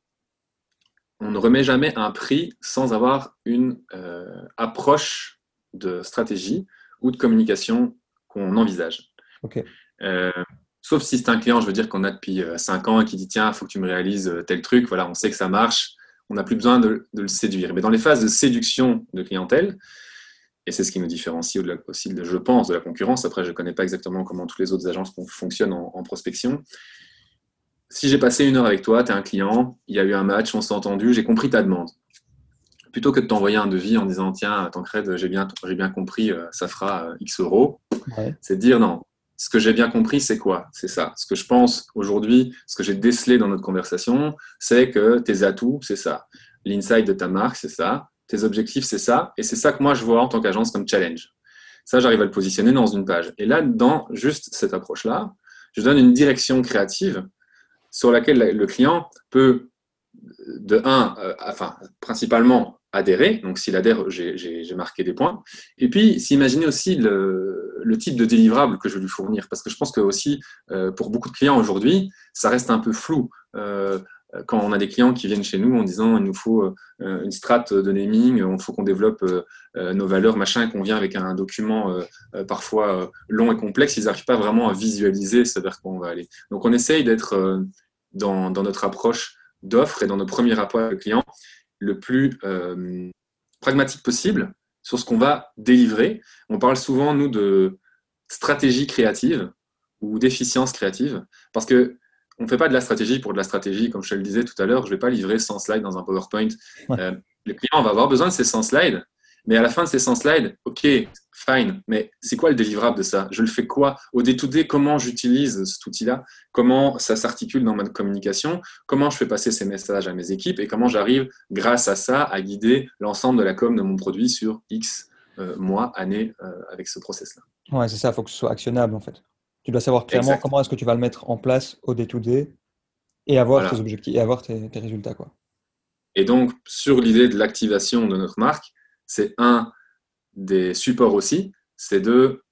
Speaker 2: on ne remet jamais un prix sans avoir une euh, approche de stratégie ou de communication qu'on envisage. Euh, sauf si c'est un client, je veux dire, qu'on a depuis 5 euh, ans et qui dit tiens, il faut que tu me réalises tel truc. Voilà, on sait que ça marche, on n'a plus besoin de, le séduire. Mais dans les phases de séduction de clientèle, et c'est ce qui nous différencie aussi, de, je pense, de la concurrence, après je ne connais pas exactement comment toutes les autres agences fonctionnent en, prospection, si j'ai passé une heure avec toi, tu es un client, il y a eu un match, on s'est entendu, j'ai compris ta demande. Plutôt que de t'envoyer un devis en disant tiens, Tancred, j'ai bien, bien compris, euh, ça fera euh, X euros, c'est de dire non, ce que j'ai bien compris, c'est quoi? C'est ça. Ce que je pense aujourd'hui, ce que j'ai décelé dans notre conversation, c'est que tes atouts, c'est ça. L'inside de ta marque, c'est ça. Tes objectifs, c'est ça. Et c'est ça que moi, je vois en tant qu'agence comme challenge. Ça, j'arrive à le positionner dans une page. Et là, dans juste cette approche-là, je donne une direction créative sur laquelle le client peut, de un, euh, enfin, principalement adhérer. Donc, s'il adhère, j'ai marqué des points. Et puis, s'imaginer aussi le, type de délivrable que je vais lui fournir. Parce que je pense que aussi, euh, pour beaucoup de clients aujourd'hui, ça reste un peu flou. Euh, quand on a des clients qui viennent chez nous en disant il nous faut euh, une strate de naming, il faut qu'on développe nos valeurs, machin, et qu'on vient avec un document parfois long et complexe, ils n'arrivent pas vraiment à visualiser ce vers quoi on va aller. Donc on essaye d'être dans, notre approche d'offre et dans nos premiers rapports avec le client, le plus euh, pragmatique possible sur ce qu'on va délivrer. On parle souvent, nous, de stratégie créative ou d'efficience créative, parce que on ne fait pas de la stratégie pour de la stratégie, comme je te le disais tout à l'heure, je ne vais pas livrer 100 slides dans un PowerPoint. Euh, le client va avoir besoin de ces 100 slides, mais à la fin de ces 100 slides, OK, fine, mais c'est quoi le délivrable de ça? Je le fais quoi? Au day-to-day, comment j'utilise cet outil-là? Comment ça s'articule dans ma communication? Comment je fais passer ces messages à mes équipes? Et comment j'arrive, grâce à ça, à guider l'ensemble de la com de mon produit sur X euh, mois, années euh, avec ce process-là?
Speaker 1: Ouais, c'est ça, il faut que ce soit actionnable en fait. Tu dois savoir clairement comment est-ce que tu vas le mettre en place au day-to-day et avoir tes objectifs et avoir tes, tes résultats. Quoi.
Speaker 2: Et donc, sur l'idée de l'activation de notre marque, c'est un des supports aussi, c'est de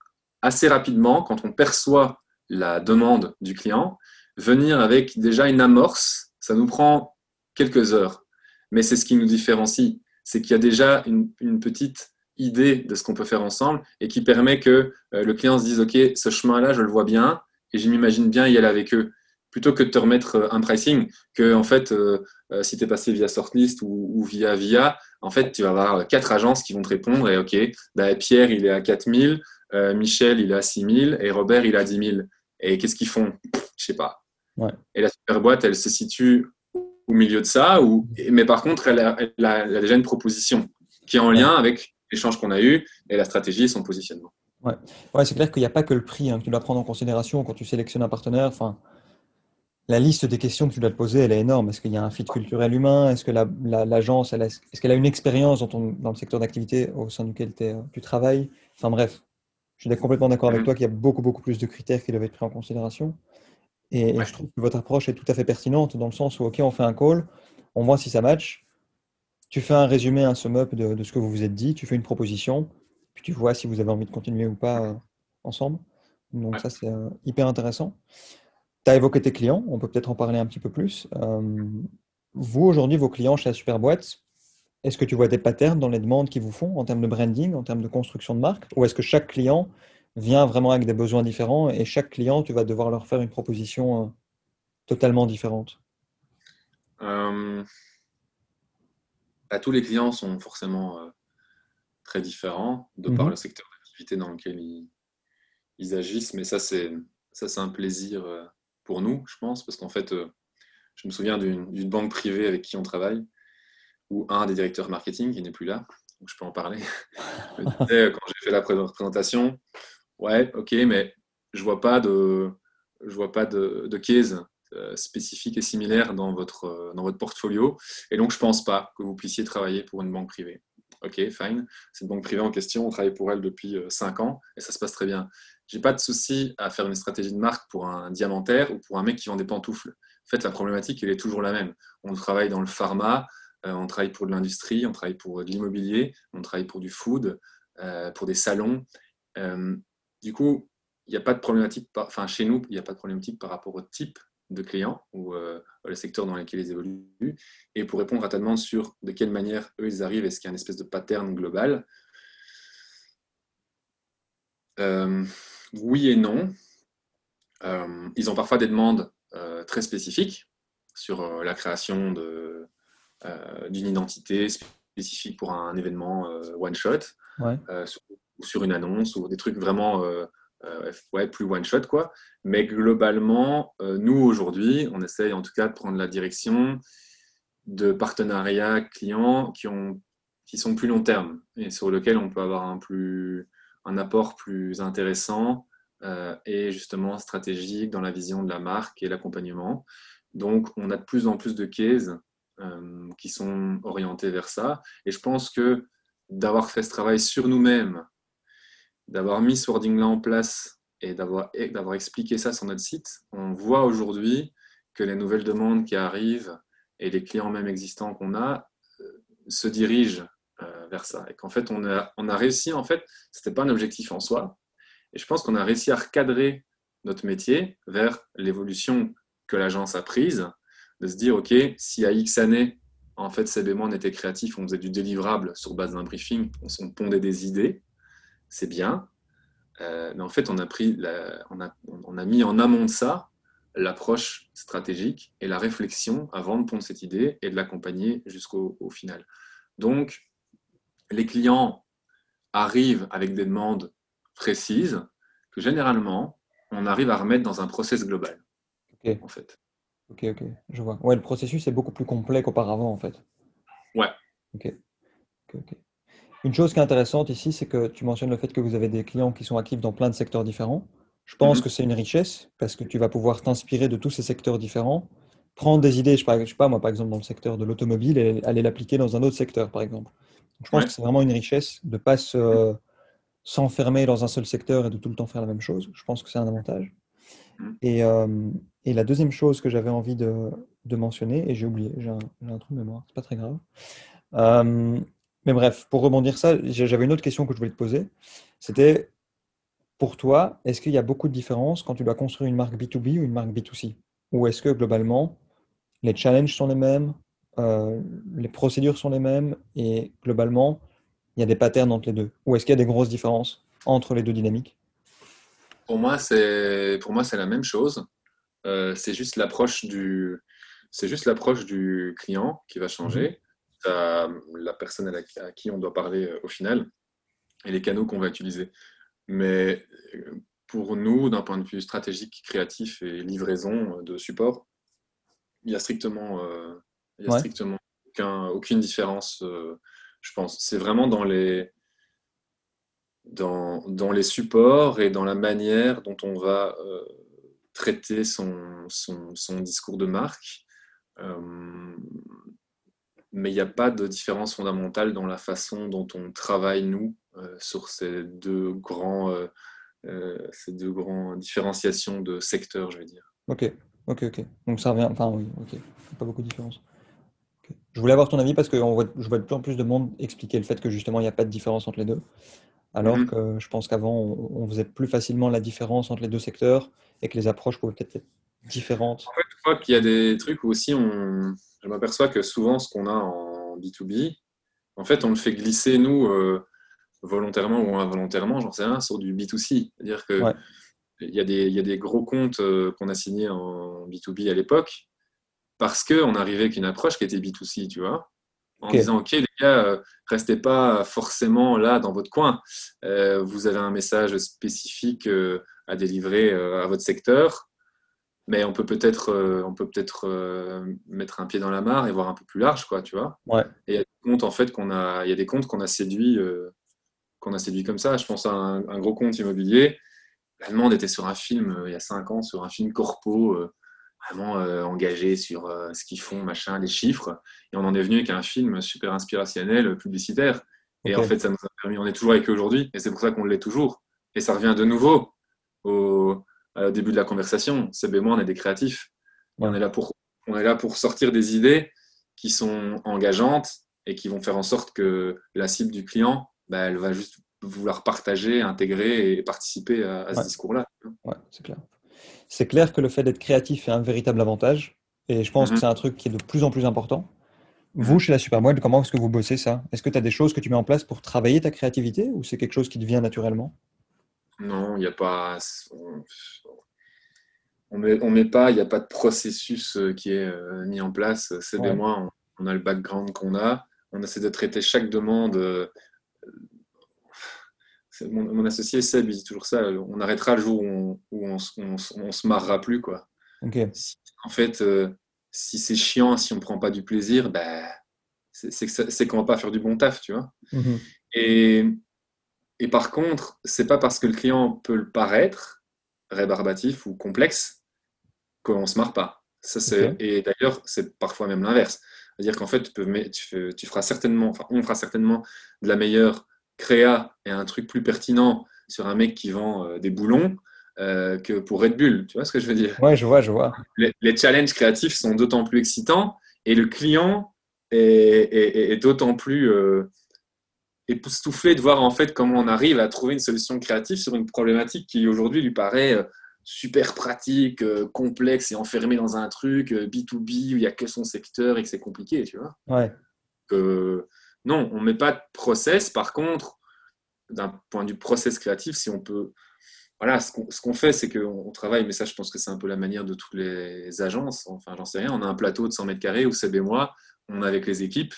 Speaker 2: assez rapidement, quand on perçoit la demande du client, venir avec déjà une amorce. Ça nous prend quelques heures, mais c'est ce qui nous différencie. C'est qu'il y a déjà une, petite idée de ce qu'on peut faire ensemble et qui permet que euh, le client se dise, OK, ce chemin-là, je le vois bien et je m'imagine bien y aller avec eux plutôt que de te remettre euh, un pricing, que en fait, euh, euh, si tu es passé via Sortlist ou, via Via, en fait, tu vas avoir quatre agences qui vont te répondre et OK, bah, Pierre, il est à 4000, Michel, il est à 6000 et Robert, il est à 10 000. Et qu'est-ce qu'ils font? Je sais pas. Et la super boîte, elle se situe au milieu de ça, ou, mais par contre, elle a, déjà une proposition qui est en lien avec l'échange qu'on a eu et la stratégie et son positionnement.
Speaker 1: Ouais, ouais c'est clair qu'il n'y a pas que le prix hein, que tu dois prendre en considération quand tu sélectionnes un partenaire. Enfin, la liste des questions que tu dois te poser, elle est énorme. Est-ce qu'il y a un fit culturel humain? Est-ce que l'agence, est-ce qu'elle a une expérience dans, dans, le secteur d'activité au sein duquel tu travailles? Enfin bref, je suis complètement d'accord avec mhm. toi qu'il y a beaucoup, beaucoup plus de critères qui doivent être pris en considération. Et, je trouve que votre approche est tout à fait pertinente dans le sens où, OK, on fait un call, on voit si ça match, tu fais un résumé, un sum-up de, ce que vous vous êtes dit, tu fais une proposition, puis tu vois si vous avez envie de continuer ou pas euh, ensemble. Donc ça, c'est euh, hyper intéressant. Tu as évoqué tes clients, on peut peut-être en parler un petit peu plus. Euh, vous, aujourd'hui, vos clients chez la Superboîte, est-ce que tu vois des patterns dans les demandes qu'ils vous font en termes de branding, en termes de construction de marque Ou est-ce que chaque client vient vraiment avec des besoins différents et chaque client, tu vas devoir leur faire une proposition totalement différente?
Speaker 2: Euh, Tous les clients sont forcément très différents de par mhm. le secteur d'activité dans lequel ils, ils, agissent, mais ça, c'est un plaisir pour nous, je pense, parce qu'en fait, euh, je me souviens d'une banque privée avec qui on travaille, où un des directeurs marketing, qui n'est plus là, donc je peux en parler, quand j'ai fait la présentation, ouais, ok, mais je vois pas de, je vois pas de, de case euh, spécifique et similaire dans votre, euh, dans votre portfolio, et donc je pense pas que vous puissiez travailler pour une banque privée. Ok, fine. Cette banque privée en question, on travaille pour elle depuis 5 ans et ça se passe très bien j'ai pas de souci à faire une stratégie de marque pour un diamantaire ou pour un mec qui vend des pantoufles. En fait, la problématique, elle est toujours la même. On travaille dans le pharma, euh, on travaille pour de l'industrie, on travaille pour de l'immobilier, on travaille pour du food, euh, pour des salons. Euh, du coup, il n'y a pas de problématique, enfin chez nous, il n'y a pas de problématique par rapport au type de clients ou le secteur dans lequel ils évoluent. Et pour répondre à ta demande sur de quelle manière eux ils arrivent, est-ce qu'il y a une espèce de pattern global? Oui et non. Euh, ils ont parfois des demandes euh, très spécifiques sur euh, la création d'une identité spécifique pour un, événement one-shot, ou sur une annonce, ou des trucs vraiment ouais, plus one-shot. quoi. Mais globalement, nous, aujourd'hui, on essaye en tout cas de prendre la direction de partenariats clients qui, ont, qui sont plus long terme et sur lesquels on peut avoir un, plus, un apport plus intéressant euh, et justement stratégique dans la vision de la marque et l'accompagnement. Donc, on a de plus en plus de cases euh, qui sont orientés vers ça. Et je pense que d'avoir fait ce travail sur nous-mêmes, d'avoir mis ce wording-là en place et d'avoir expliqué ça sur notre site, on voit aujourd'hui que les nouvelles demandes qui arrivent et les clients même existants qu'on a euh, se dirigent euh, vers ça. Et qu'en fait, on a, on a réussi, en fait, ce n'était pas un objectif en soi. Et je pense qu'on a réussi à recadrer notre métier vers l'évolution que l'agence a prise, de se dire, OK, si à X années, en fait, moi, on était créatifs, on faisait du délivrable sur base d'un briefing, on, pondait des idées, c'est bien. Euh, mais en fait, on a, pris on, a, on a mis en amont de ça l'approche stratégique et la réflexion avant de pondre cette idée et de l'accompagner jusqu'au final. Donc, les clients arrivent avec des demandes précises que généralement, on arrive à remettre dans un process global.
Speaker 1: Ok. En fait. Ok, ok, je vois. Ouais, le processus est beaucoup plus complet qu'auparavant, en fait.
Speaker 2: Ouais.
Speaker 1: Ok. ok, Une chose qui est intéressante ici, c'est que tu mentionnes le fait que vous avez des clients qui sont actifs dans plein de secteurs différents. Je pense mhm. que c'est une richesse parce que tu vas pouvoir t'inspirer de tous ces secteurs différents, prendre des idées, je ne sais pas moi par exemple dans le secteur de l'automobile et aller l'appliquer dans un autre secteur par exemple. je pense que c'est vraiment une richesse de ne pas s'enfermer dans un seul secteur et de tout le temps faire la même chose. Je pense que c'est un avantage. Mhm. Et, euh, et, la deuxième chose que j'avais envie de, de, mentionner, et j'ai oublié, j'ai un, un, trou de mémoire, c'est pas très grave. Euh, mais bref, pour rebondir ça, j'avais une autre question que je voulais te poser. C'était pour toi, est-ce qu'il y a beaucoup de différences quand tu dois construire une marque B2B ou une marque B2C Ou est-ce que globalement, les challenges sont les mêmes, euh, les procédures sont les mêmes et globalement, il y a des patterns entre les deux? Ou est-ce qu'il y a des grosses différences entre les deux dynamiques?
Speaker 2: Pour moi, c'est pour moi c'est la même chose. Euh, c'est juste l'approche du c'est juste l'approche du client qui va changer, mhm. la personne à qui on doit parler euh, au final et les canaux qu'on va utiliser. Mais euh, pour nous, d'un point de vue stratégique, créatif et livraison de support, il n'y a strictement, euh, il y a strictement aucune différence, euh, je pense. C'est vraiment dans les, dans, dans, les supports et dans la manière dont on va traiter son, son, son, discours de marque. Mais il n'y a pas de différence fondamentale dans la façon dont on travaille, nous, euh, sur ces deux grands, euh, euh, ces deux grands différenciations de secteurs, je vais dire.
Speaker 1: Ok, ok, ok. Donc ça revient, enfin oui, ok, pas beaucoup de différence. Je voulais avoir ton avis parce que on voit, je vois de plus en plus de monde expliquer le fait que justement il n'y a pas de différence entre les deux. Alors mhm. que je pense qu'avant on, faisait plus facilement la différence entre les deux secteurs et que les approches pouvaient peut-être être différentes.
Speaker 2: En fait, je crois qu'il y a des trucs où aussi on, je m'aperçois que souvent ce qu'on a en B2B, en fait on le fait glisser nous volontairement ou involontairement, j'en sais rien, sur du B2C. C'est-à-dire que il, y a des, il y a des gros comptes euh, qu'on a signés en B2B à l'époque parce qu'on arrivait avec une approche qui était B2C, tu vois. En disant, OK, les gars, euh, restez pas forcément là dans votre coin. Euh, vous avez un message spécifique à délivrer à votre secteur, mais on peut peut-être on peut peut-être mettre un pied dans la mare et voir un peu plus large, quoi, tu vois. Et il y a des comptes, en fait, qu'on a, il y a des comptes qu'on a séduits qu'on a séduit comme ça. Je pense à un, gros compte immobilier. La demande était sur un film euh, il y a cinq ans, sur un film corpo, euh, vraiment euh, engagé sur ce qu'ils font, machin, les chiffres. Et on en est venu avec un film super inspirationnel, publicitaire. Et en fait, ça nous a permis, on est toujours avec eux aujourd'hui, et c'est pour ça qu'on l'est toujours. Et ça revient de nouveau au, début de la conversation. Seb et moi, on est des créatifs. On, est là pour, on est là pour sortir des idées qui sont engageantes et qui vont faire en sorte que la cible du client bah, elle va juste vouloir partager, intégrer et participer à, ce discours-là.
Speaker 1: Ouais, c'est clair. C'est clair que le fait d'être créatif est un véritable avantage. Et je pense que mhm. c'est un truc qui est de plus en plus important. Vous, mhm. chez la Superboîte, comment est-ce que vous bossez ça? Est-ce que tu as des choses que tu mets en place pour travailler ta créativité ou c'est quelque chose qui devient naturellement?
Speaker 2: Non, il n'y a pas. On met, on met pas, il n'y a pas de processus euh, qui est euh, mis en place. C'est de moi, on a le background qu'on a, on essaie de traiter chaque demande. Euh, mon, associé Seb, il dit toujours ça, on arrêtera le jour où on, on, se marrera plus. Quoi. en fait, si c'est chiant, si on ne prend pas du plaisir, bah, c'est qu'on ne va pas faire du bon taf, tu vois. Mhm. Et, et par contre, c'est pas parce que le client peut le paraître rébarbatif ou complexe qu'on ne se marre pas. Ça, Et d'ailleurs, c'est parfois même l'inverse. C'est-à-dire qu'en fait, tu, peux, tu, tu, feras certainement, enfin, on fera certainement de la meilleure créa et un truc plus pertinent sur un mec qui vend euh, des boulons euh, que pour Red Bull. Tu vois ce que je veux dire?
Speaker 1: Ouais, je vois, je vois.
Speaker 2: Les, challenges créatifs sont d'autant plus excitants et le client est, d'autant plus euh, époustouflé de voir en fait comment on arrive à trouver une solution créative sur une problématique qui aujourd'hui lui paraît super pratique, euh, complexe et enfermé dans un truc B2B euh, où il n'y a que son secteur et que c'est compliqué, tu vois.
Speaker 1: Ouais.
Speaker 2: non, on ne met pas de process. Par contre, d'un point de vue process créatif, si on peut. Voilà, ce qu'on fait, c'est qu'on travaille, mais ça, je pense que c'est un peu la manière de toutes les agences. Enfin, j'en sais rien. On a un plateau de 100 mètres carrés où Seb et moi, on est avec les équipes.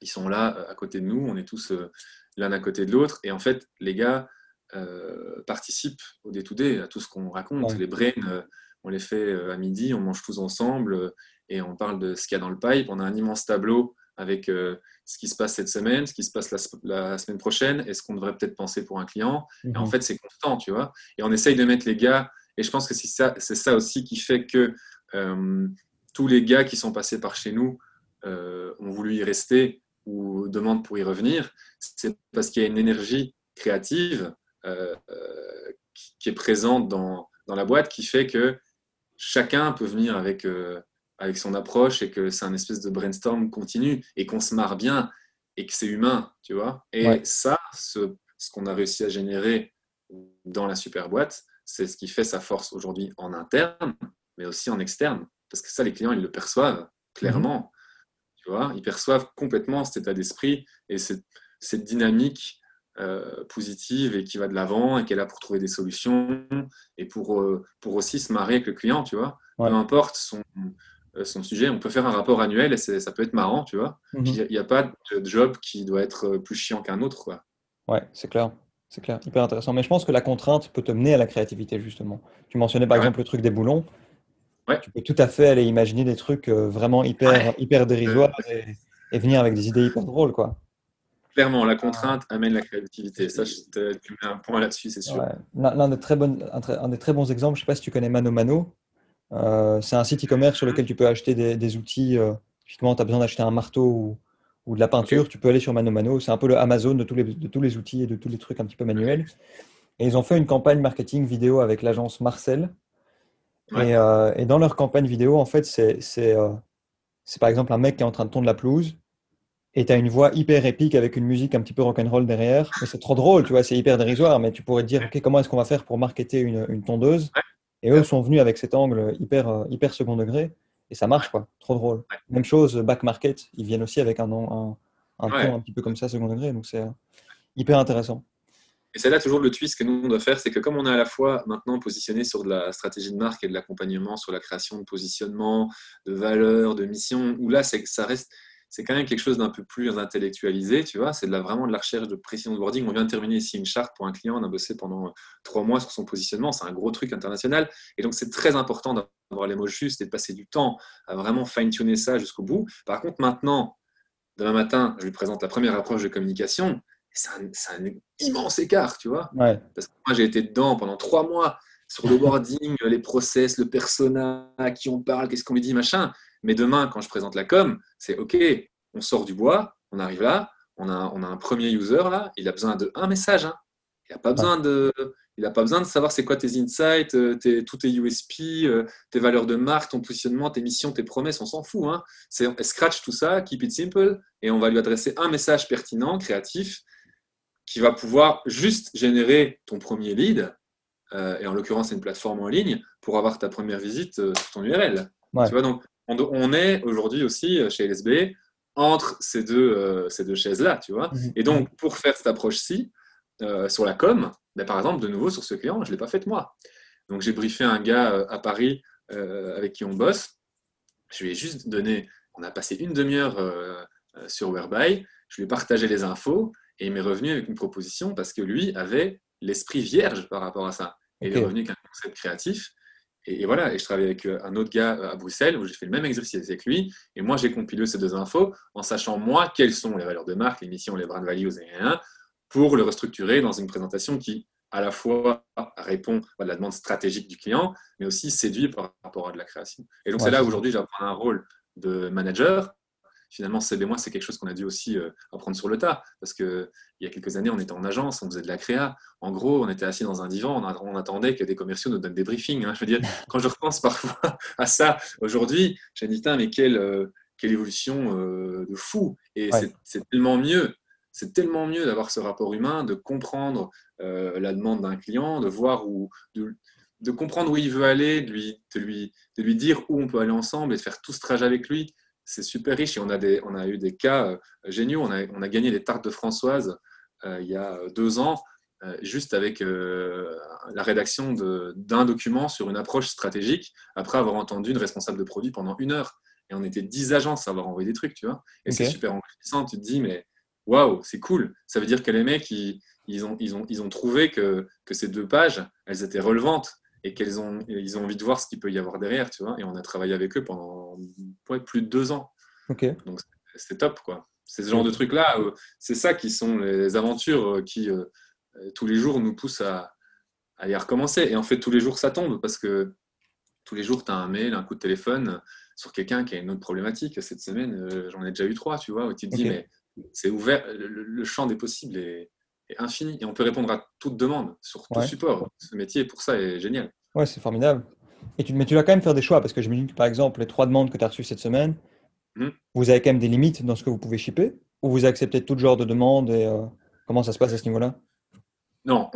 Speaker 2: Ils sont là à côté de nous. On est tous euh, l'un à côté de l'autre. Et en fait, les gars, euh, participent au day-to-day, à tout ce qu'on raconte. Les brains, euh, on les fait euh, à midi, on mange tous ensemble et on parle de ce qu'il y a dans le pipe. On a un immense tableau avec ce qui se passe cette semaine, ce qui se passe la, semaine prochaine et ce qu'on devrait peut-être penser pour un client. Et en mhm. fait, c'est constant, tu vois. Et on essaye de mettre les gars, et je pense que c'est ça, ça aussi qui fait que tous les gars qui sont passés par chez nous ont voulu y rester ou demandent pour y revenir. C'est parce qu'il y a une énergie créative euh, qui est présente dans, dans, la boîte qui fait que chacun peut venir avec, euh, avec son approche et que c'est un espèce de brainstorm continu et qu'on se marre bien et que c'est humain, tu vois. Et ça, ce, ce qu'on a réussi à générer dans la super boîte, c'est ce qui fait sa force aujourd'hui en interne, mais aussi en externe. Parce que ça, les clients, ils le perçoivent clairement. Tu vois, ils perçoivent complètement cet état d'esprit et cette, cette dynamique euh, positive et qui va de l'avant et qui est là pour trouver des solutions et pour, euh, pour aussi se marier avec le client, tu vois. Peu importe son, euh, son sujet, on peut faire un rapport annuel et ça peut être marrant, tu vois. Mhm. Il n'y a, pas de job qui doit être plus chiant qu'un autre, quoi.
Speaker 1: Ouais, c'est clair. C'est clair, hyper intéressant. Mais je pense que la contrainte peut te mener à la créativité, justement. Tu mentionnais par exemple le truc des boulons.
Speaker 2: Ouais.
Speaker 1: Tu peux tout à fait aller imaginer des trucs vraiment hyper, hyper dérisoires et, et, venir avec des idées hyper drôles, quoi.
Speaker 2: Clairement, la contrainte amène la créativité. Ça, je te, tu mets un point là-dessus, c'est sûr.
Speaker 1: L'un des, très un, des très bons exemples, je ne sais pas si tu connais Mano Mano. Euh, c'est un site e-commerce sur lequel tu peux acheter des, outils. Euh, tu as besoin d'acheter un marteau ou, de la peinture, tu peux aller sur Mano Mano. C'est un peu le Amazon de tous, les, de tous les outils et de tous les trucs un petit peu manuels. Et ils ont fait une campagne marketing vidéo avec l'agence Marcel. Et, euh, et, dans leur campagne vidéo, en fait, c'est euh, par exemple un mec qui est en train de tondre la pelouse et tu as une voix hyper épique avec une musique un petit peu rock'n'roll derrière. Mais c'est trop drôle, tu vois, c'est hyper dérisoire, mais tu pourrais te dire, OK, comment est-ce qu'on va faire pour marketer une, une tondeuse? Et eux sont venus avec cet angle hyper, euh, hyper second degré, et ça marche, quoi. Trop drôle. Même chose, back market, ils viennent aussi avec un, un, un ton un petit peu comme ça, second degré, donc c'est hyper intéressant.
Speaker 2: Et c'est là toujours le twist que nous, on doit faire, c'est que comme on est à la fois maintenant positionné sur de la stratégie de marque et de l'accompagnement sur la création de positionnement, de valeur, de mission, où là, ça reste c'est quand même quelque chose d'un peu plus intellectualisé, tu vois. C'est vraiment de la recherche de précision de wording. On vient de terminer ici une charte pour un client, on a bossé pendant trois mois sur son positionnement. C'est un gros truc international. Et donc, c'est très important d'avoir les mots justes et de passer du temps à vraiment fine-tuner ça jusqu'au bout. Par contre, maintenant, demain matin, je lui présente la première approche de communication. C'est un, immense écart, tu vois. Parce que moi, j'ai été dedans pendant trois mois sur le wording, les process, le persona, à qui on parle, qu'est-ce qu'on lui dit, machin. Mais demain, quand je présente la com, c'est OK, on sort du bois, on arrive là, on a, on a un premier user là, il a besoin de un message. Hein. Il n'a pas besoin de. Il pas besoin de savoir c'est quoi tes insights, euh, tes, tous tes USP, euh, tes valeurs de marque, ton positionnement, tes missions, tes promesses, on s'en fout. Hein. C'est scratch tout ça, keep it simple, et on va lui adresser un message pertinent, créatif, qui va pouvoir juste générer ton premier lead, euh, et en l'occurrence c'est une plateforme en ligne, pour avoir ta première visite sur ton URL. Tu vois, donc on, est aujourd'hui aussi euh, chez LSB entre ces deux, euh, ces deux chaises-là, tu vois. Mhm. Et donc, pour faire cette approche-ci, euh, sur la com, ben, par exemple, de nouveau sur ce client, je ne l'ai pas fait moi. Donc, j'ai briefé un gars à Paris avec qui on bosse. Je lui ai juste donné on a passé une demi-heure sur Whereby, je lui ai partagé les infos et il m'est revenu avec une proposition parce que lui avait l'esprit vierge par rapport à ça. Et il est revenu avec un concept créatif. Et, voilà, et je travaille avec un autre gars à Bruxelles où j'ai fait le même exercice avec lui. Et moi, j'ai compilé ces deux infos en sachant, moi, quelles sont les valeurs de marque, les missions, les brand values et rien, pour le restructurer dans une présentation qui, à la fois, répond à la demande stratégique du client, mais aussi séduit par rapport à de la création. Et donc, c'est là aujourd'hui, j'apprends un rôle de manager finalement, c'est moi, c'est quelque chose qu'on a dû aussi euh, apprendre sur le tas. Parce qu'il y a quelques années, on était en agence, on faisait de la créa. En gros, on était assis dans un divan, on, attendait que des commerciaux nous donnent des briefings. Hein. Je veux dire, quand je repense parfois à ça aujourd'hui, je me dis, mais quelle, euh, quelle évolution euh, de fou. Et c'est tellement mieux. C'est tellement mieux d'avoir ce rapport humain, de comprendre la demande d'un client, de voir où, de, comprendre où il veut aller, de lui, de, lui, de lui dire où on peut aller ensemble et de faire tout ce trajet avec lui c'est super riche et on a, des, on a eu des cas euh, géniaux. On a, on a gagné les tartes de Françoise euh, il y a deux ans, euh, juste avec la rédaction d'un document sur une approche stratégique, après avoir entendu une responsable de produit pendant une heure. Et on était dix agences à avoir envoyé des trucs, tu vois. Et c'est super enrichissant. Tu te dis, mais waouh, c'est cool. Ça veut dire que les mecs, ils, ils, ont, ils, ont, ils ont trouvé que, que ces deux pages, elles étaient relevantes et qu'ils ont, ils ont envie de voir ce qu'il peut y avoir derrière, tu vois. Et on a travaillé avec eux pendant plus de deux ans.
Speaker 1: Ok.
Speaker 2: Donc c'est top, quoi. C'est ce genre de trucs-là, euh, c'est ça qui sont les aventures euh, qui, euh, tous les jours, nous poussent à, à, y recommencer. Et en fait, tous les jours, ça tombe parce que tous les jours, tu as un mail, un coup de téléphone sur quelqu'un qui a une autre problématique. Cette semaine, j'en ai déjà eu trois, tu vois, où tu te dis, mais c'est ouvert, le, champ des possibles est, infini et on peut répondre à toute demande sur tout support. Ce métier, pour ça, est génial.
Speaker 1: Ouais, c'est formidable. Et tu, mais tu dois quand même faire des choix parce que dis que par exemple, les trois demandes que tu as reçues cette semaine, hmm. vous avez quand même des limites dans ce que vous pouvez shipper ou vous acceptez tout genre de demandes et euh, comment ça se passe à ce niveau-là?
Speaker 2: Non,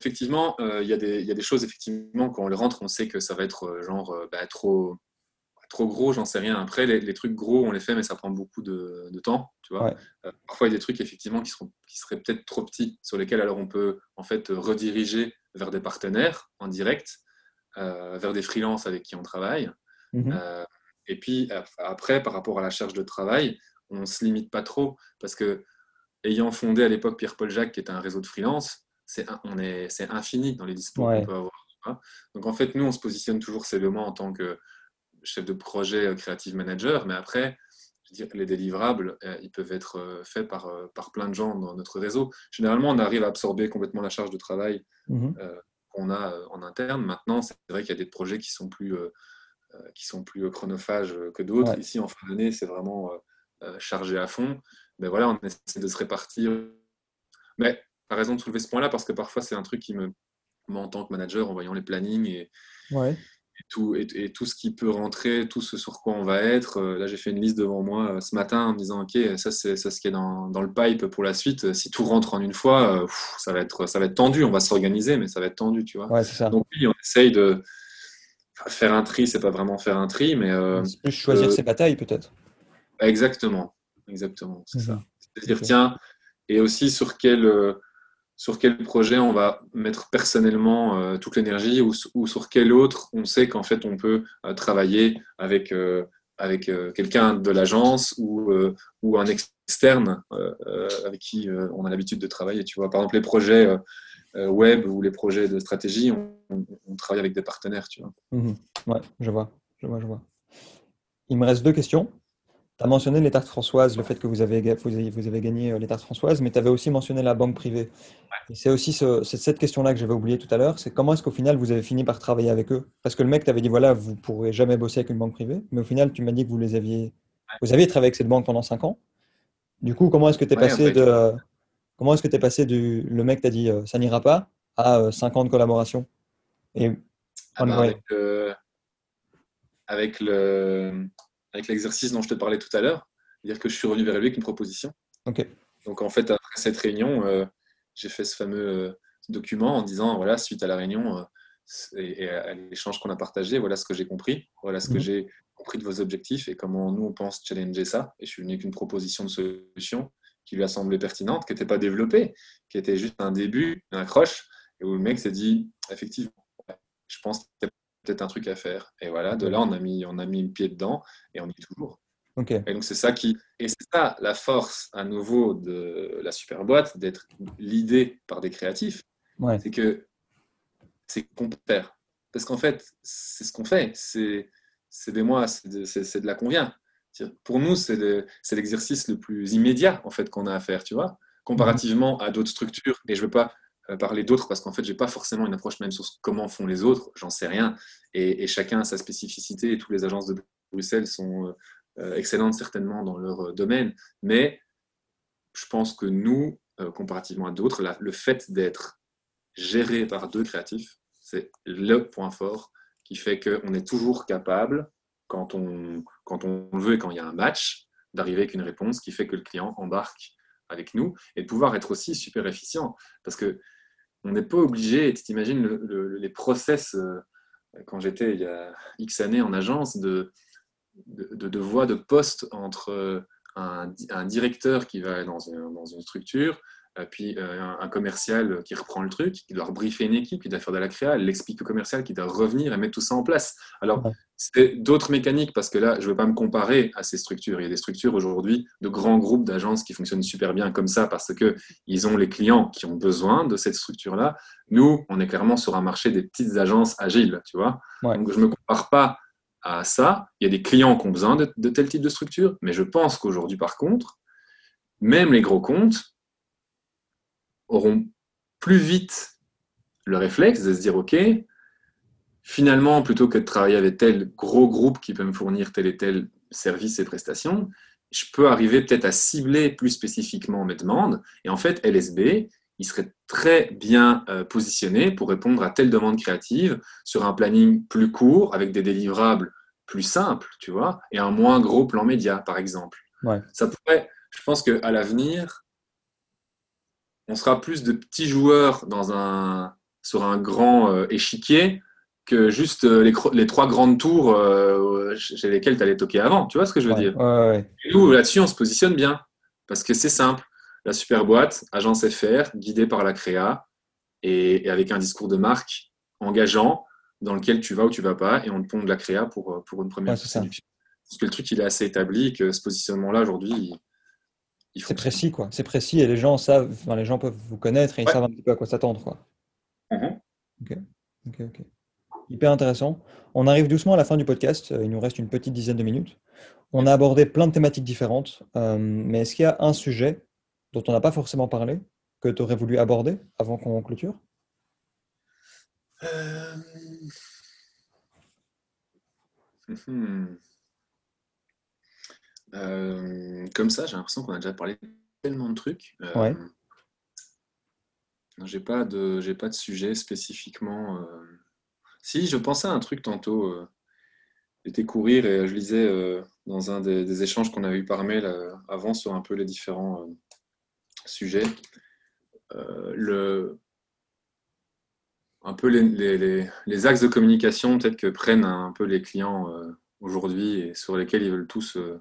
Speaker 2: effectivement, euh, il y, y, a des choses, effectivement, quand on les rentre, on sait que ça va être euh, genre bah, trop, trop gros, j'en sais rien. Après, les, trucs gros, on les fait, mais ça prend beaucoup de, temps. Tu vois euh, parfois, il y a des trucs effectivement qui, seront, qui seraient peut-être trop petits, sur lesquels alors on peut en fait rediriger vers des partenaires en direct, euh, vers des freelances avec qui on travaille. Mhm. Euh, et puis après, par rapport à la charge de travail, on ne se limite pas trop parce que ayant fondé à l'époque Pierre-Paul Jacques, qui était un réseau de freelance, c'est infini dans les discours qu'on peut avoir. Donc en fait, nous, on se positionne toujours seulement en tant que chef de projet euh, creative manager, mais après, je dire, les délivrables, euh, ils peuvent être euh, faits par, par plein de gens dans notre réseau. Généralement, on arrive à absorber complètement la charge de travail mhm. qu'on a en interne. Maintenant, c'est vrai qu'il y a des projets qui sont plus, qui sont plus chronophages que d'autres. Ici, en fin d'année, c'est vraiment chargé à fond. Mais voilà, on essaie de se répartir. Mais tu as raison de soulever ce point-là parce que parfois, c'est un truc qui me, moi, en tant que manager, en voyant les plannings et,
Speaker 1: ouais
Speaker 2: et tout, et, tout ce qui peut rentrer, tout ce sur quoi on va être. Euh, là, j'ai fait une liste devant moi euh, ce matin en me disant, OK, ça, c'est ce qui est dans, dans, le pipe pour la suite. Si tout rentre en une fois, euh, ça, va être, ça va être tendu. On va s'organiser, mais ça va être tendu, tu vois.
Speaker 1: Ouais, ça.
Speaker 2: Donc, oui, on essaye de faire un tri. C'est pas vraiment faire un tri, mais.
Speaker 1: c'est plus choisir ses batailles, peut-être.
Speaker 2: Exactement. Exactement. C'est ça. Mhm. C'est-à-dire, tiens, et aussi sur quel sur quel projet on va mettre personnellement euh, toute l'énergie ou, sur quel autre on sait qu'en fait on peut euh, travailler avec, euh, quelqu'un de l'agence ou, un externe avec qui on a l'habitude de travailler. Tu vois, par exemple, les projets web ou les projets de stratégie, on, travaille avec des partenaires. Tu vois.
Speaker 1: Mmh ouais, je vois, je vois. Il me reste deux questions. Tu as mentionné les tartes françoises, le fait que vous avez, vous avez, gagné euh, les tartes françoises, mais tu avais aussi mentionné la banque privée. C'est aussi cette question-là que j'avais oublié tout à l'heure, c'est comment est-ce qu'au final vous avez fini par travailler avec eux? Parce que le mec t'avait dit, voilà, vous ne pourrez jamais bosser avec une banque privée, mais au final tu m'as dit que vous les aviez, vous aviez travaillé avec cette banque pendant 5 ans. Du coup, comment est-ce que tu es passé de... Comment est-ce que tu es passé du... Le mec t'a dit, euh, ça n'ira pas, à 5 euh, ans de collaboration?
Speaker 2: Et... Ah bah, avec, avec le avec l'exercice dont je te parlais tout à l'heure, dire que je suis revenu vers lui avec une proposition. Donc en fait, après cette réunion, euh, j'ai fait ce fameux euh, document en disant, voilà, suite à la réunion euh, et, à l'échange qu'on a partagé, voilà ce que j'ai compris, voilà ce que mhm. j'ai compris de vos objectifs et comment nous, on pense challenger ça. Et je suis venu avec une proposition de solution qui lui a semblé pertinente, qui n'était pas développée, qui était juste un début, un accroche, et où le mec s'est dit, effectivement, je pense peut-être un truc à faire. Et voilà, de là, on a mis, on a mis le pied dedans et on y est toujours. Et donc c'est ça qui et c'est ça la force à nouveau de la super boîte d'être l'idée par des créatifs. C'est que c'est complémentaire. Parce qu'en fait, c'est ce qu'on fait. C'est des mois, c'est de, de, la convient. Pour nous, c'est l'exercice le plus immédiat en fait qu'on a à faire, tu vois, comparativement à d'autres structures. Et je veux pas parler d'autres parce qu'en fait, j'ai pas forcément une approche même sur comment font les autres. J'en sais rien. Et, chacun a sa spécificité. Et toutes les agences de Bruxelles sont euh, euh, excellentes certainement dans leur euh, domaine, mais je pense que nous, euh, comparativement à d'autres, le fait d'être géré par deux créatifs, c'est le point fort qui fait qu'on est toujours capable, quand on, quand on veut et quand il y a un match, d'arriver avec une réponse qui fait que le client embarque avec nous et de pouvoir être aussi super efficient. Parce que on n'est pas obligé, tu t'imagines les process, quand j'étais il y a X années en agence, de, de, de, poste entre euh, un, directeur qui va dans une, structure, euh, puis euh, un, commercial qui reprend le truc, qui doit briefer une équipe, qui doit faire de la créa, l'explique au commercial, qui doit revenir et mettre tout ça en place. Alors, c'est d'autres mécaniques, parce que là, je ne veux pas me comparer à ces structures. Il y a des structures aujourd'hui de grands groupes d'agences qui fonctionnent super bien comme ça, parce qu'ils ont les clients qui ont besoin de cette structure-là. Nous, on est clairement sur un marché des petites agences agiles, tu vois. Donc, je ne me compare pas à ça. Il y a des clients qui ont besoin de, tel type de structure, mais je pense qu'aujourd'hui, par contre, même les gros comptes auront plus vite le réflexe de se dire, OK, finalement, plutôt que de travailler avec tel gros groupe qui peut me fournir tel et tel service et prestations, je peux arriver peut-être à cibler plus spécifiquement mes demandes. Et en fait, LSB, il serait très bien euh, positionné pour répondre à telle demande créative sur un planning plus court, avec des délivrables plus simples, tu vois, et un moins gros plan média, par exemple. Ça pourrait, je pense qu'à l'avenir, on sera plus de petits joueurs dans un, sur un grand euh, échiquier que juste euh, les, les, trois grandes tours chez lesquelles tu allais toquer avant. Tu vois ce que je veux dire? Nous, là-dessus, on se positionne bien parce que c'est simple la super boîte, agence FR, guidée par la créa et, avec un discours de marque engageant dans lequel tu vas ou tu vas pas et on te pond de la créa pour, pour une première séduction. Parce que le truc, il est assez établi que ce positionnement-là, aujourd'hui,
Speaker 1: il, C'est précis, quoi. C'est précis et les gens savent, enfin, les gens peuvent vous connaître et ils savent un petit peu à quoi s'attendre, quoi. Mm-hmm. ok, ok, ok. Hyper intéressant. On arrive doucement à la fin du podcast. Il nous reste une petite dizaine de minutes. On a abordé plein de thématiques différentes, euh, mais est-ce qu'il y a un sujet dont on n'a pas forcément parlé, que tu aurais voulu aborder avant qu'on clôture? Euh,
Speaker 2: euh, Comme ça, j'ai l'impression qu'on a déjà parlé tellement de trucs. Euh, ouais. J'ai pas de, j'ai pas de sujet spécifiquement. Si, je pensais à un truc tantôt. J'étais courir et je lisais dans un des, des échanges qu'on avait eu par mail avant sur un peu les différents sujet. Euh, le, un peu les, les, axes de communication peut-être que prennent un peu les clients euh, aujourd'hui et sur lesquels ils veulent tous euh,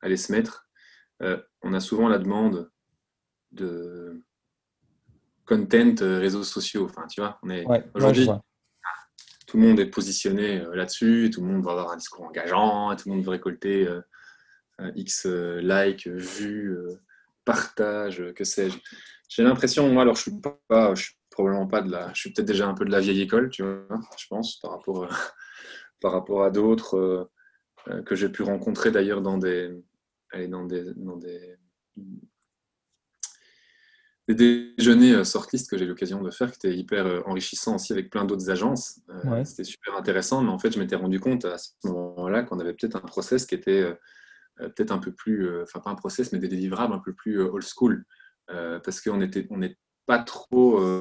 Speaker 2: aller se mettre. on a souvent la demande de content réseaux sociaux. Enfin, tu vois, on est aujourd'hui tout le monde est positionné là-dessus, tout le monde va avoir un discours engageant, tout le monde veut récolter X likes, vues, partage, que sais-je. J'ai l'impression, moi, alors je suis pas, je suis probablement pas de la, je suis peut-être déjà un peu de la vieille école, tu vois, je pense, par rapport, à, par rapport à d'autres euh, euh, que j'ai pu rencontrer d'ailleurs dans des, dans des, des déjeuners euh, sortistes que j'ai eu l'occasion de faire, qui étaient hyper enrichissants aussi avec plein d'autres agences. C'était super intéressant, mais en fait, je m'étais rendu compte à ce moment-là qu'on avait peut-être un process qui était euh, peut-être un peu plus, euh, enfin pas un process, mais des délivrables un peu plus euh, old school, parce qu'on n'était on n'est pas trop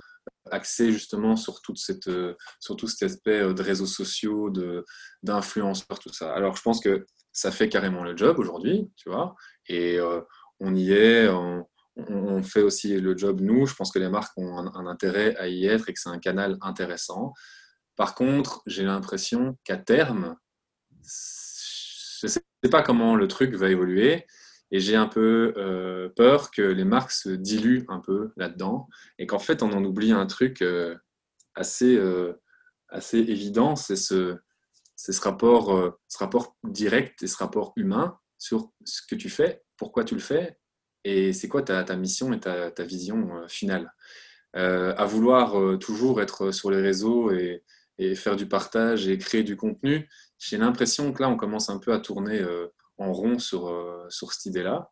Speaker 2: axé justement sur, toute cette, sur tout cet aspect de réseaux sociaux, d'influenceurs, tout ça. Alors je pense que ça fait carrément le job aujourd'hui, tu vois, et on y est, on, fait aussi le job nous. Je pense que les marques ont un, intérêt à y être et que c'est un canal intéressant. Par contre, j'ai l'impression qu'à terme, je sais pas comment le truc va évoluer. Et j'ai un peu euh, peur que les marques se diluent un peu là-dedans et qu'en fait, on en oublie un truc euh, assez, euh, assez évident, c'est ce, ce, rapport, ce rapport direct et ce rapport humain sur ce que tu fais, pourquoi tu le fais, et c'est quoi ta, mission et ta, vision euh, finale? Euh, à vouloir euh, toujours être sur les réseaux et, et, faire du partage et créer du contenu, j'ai l'impression que là, on commence un peu à tourner en rond sur, sur cette idée-là.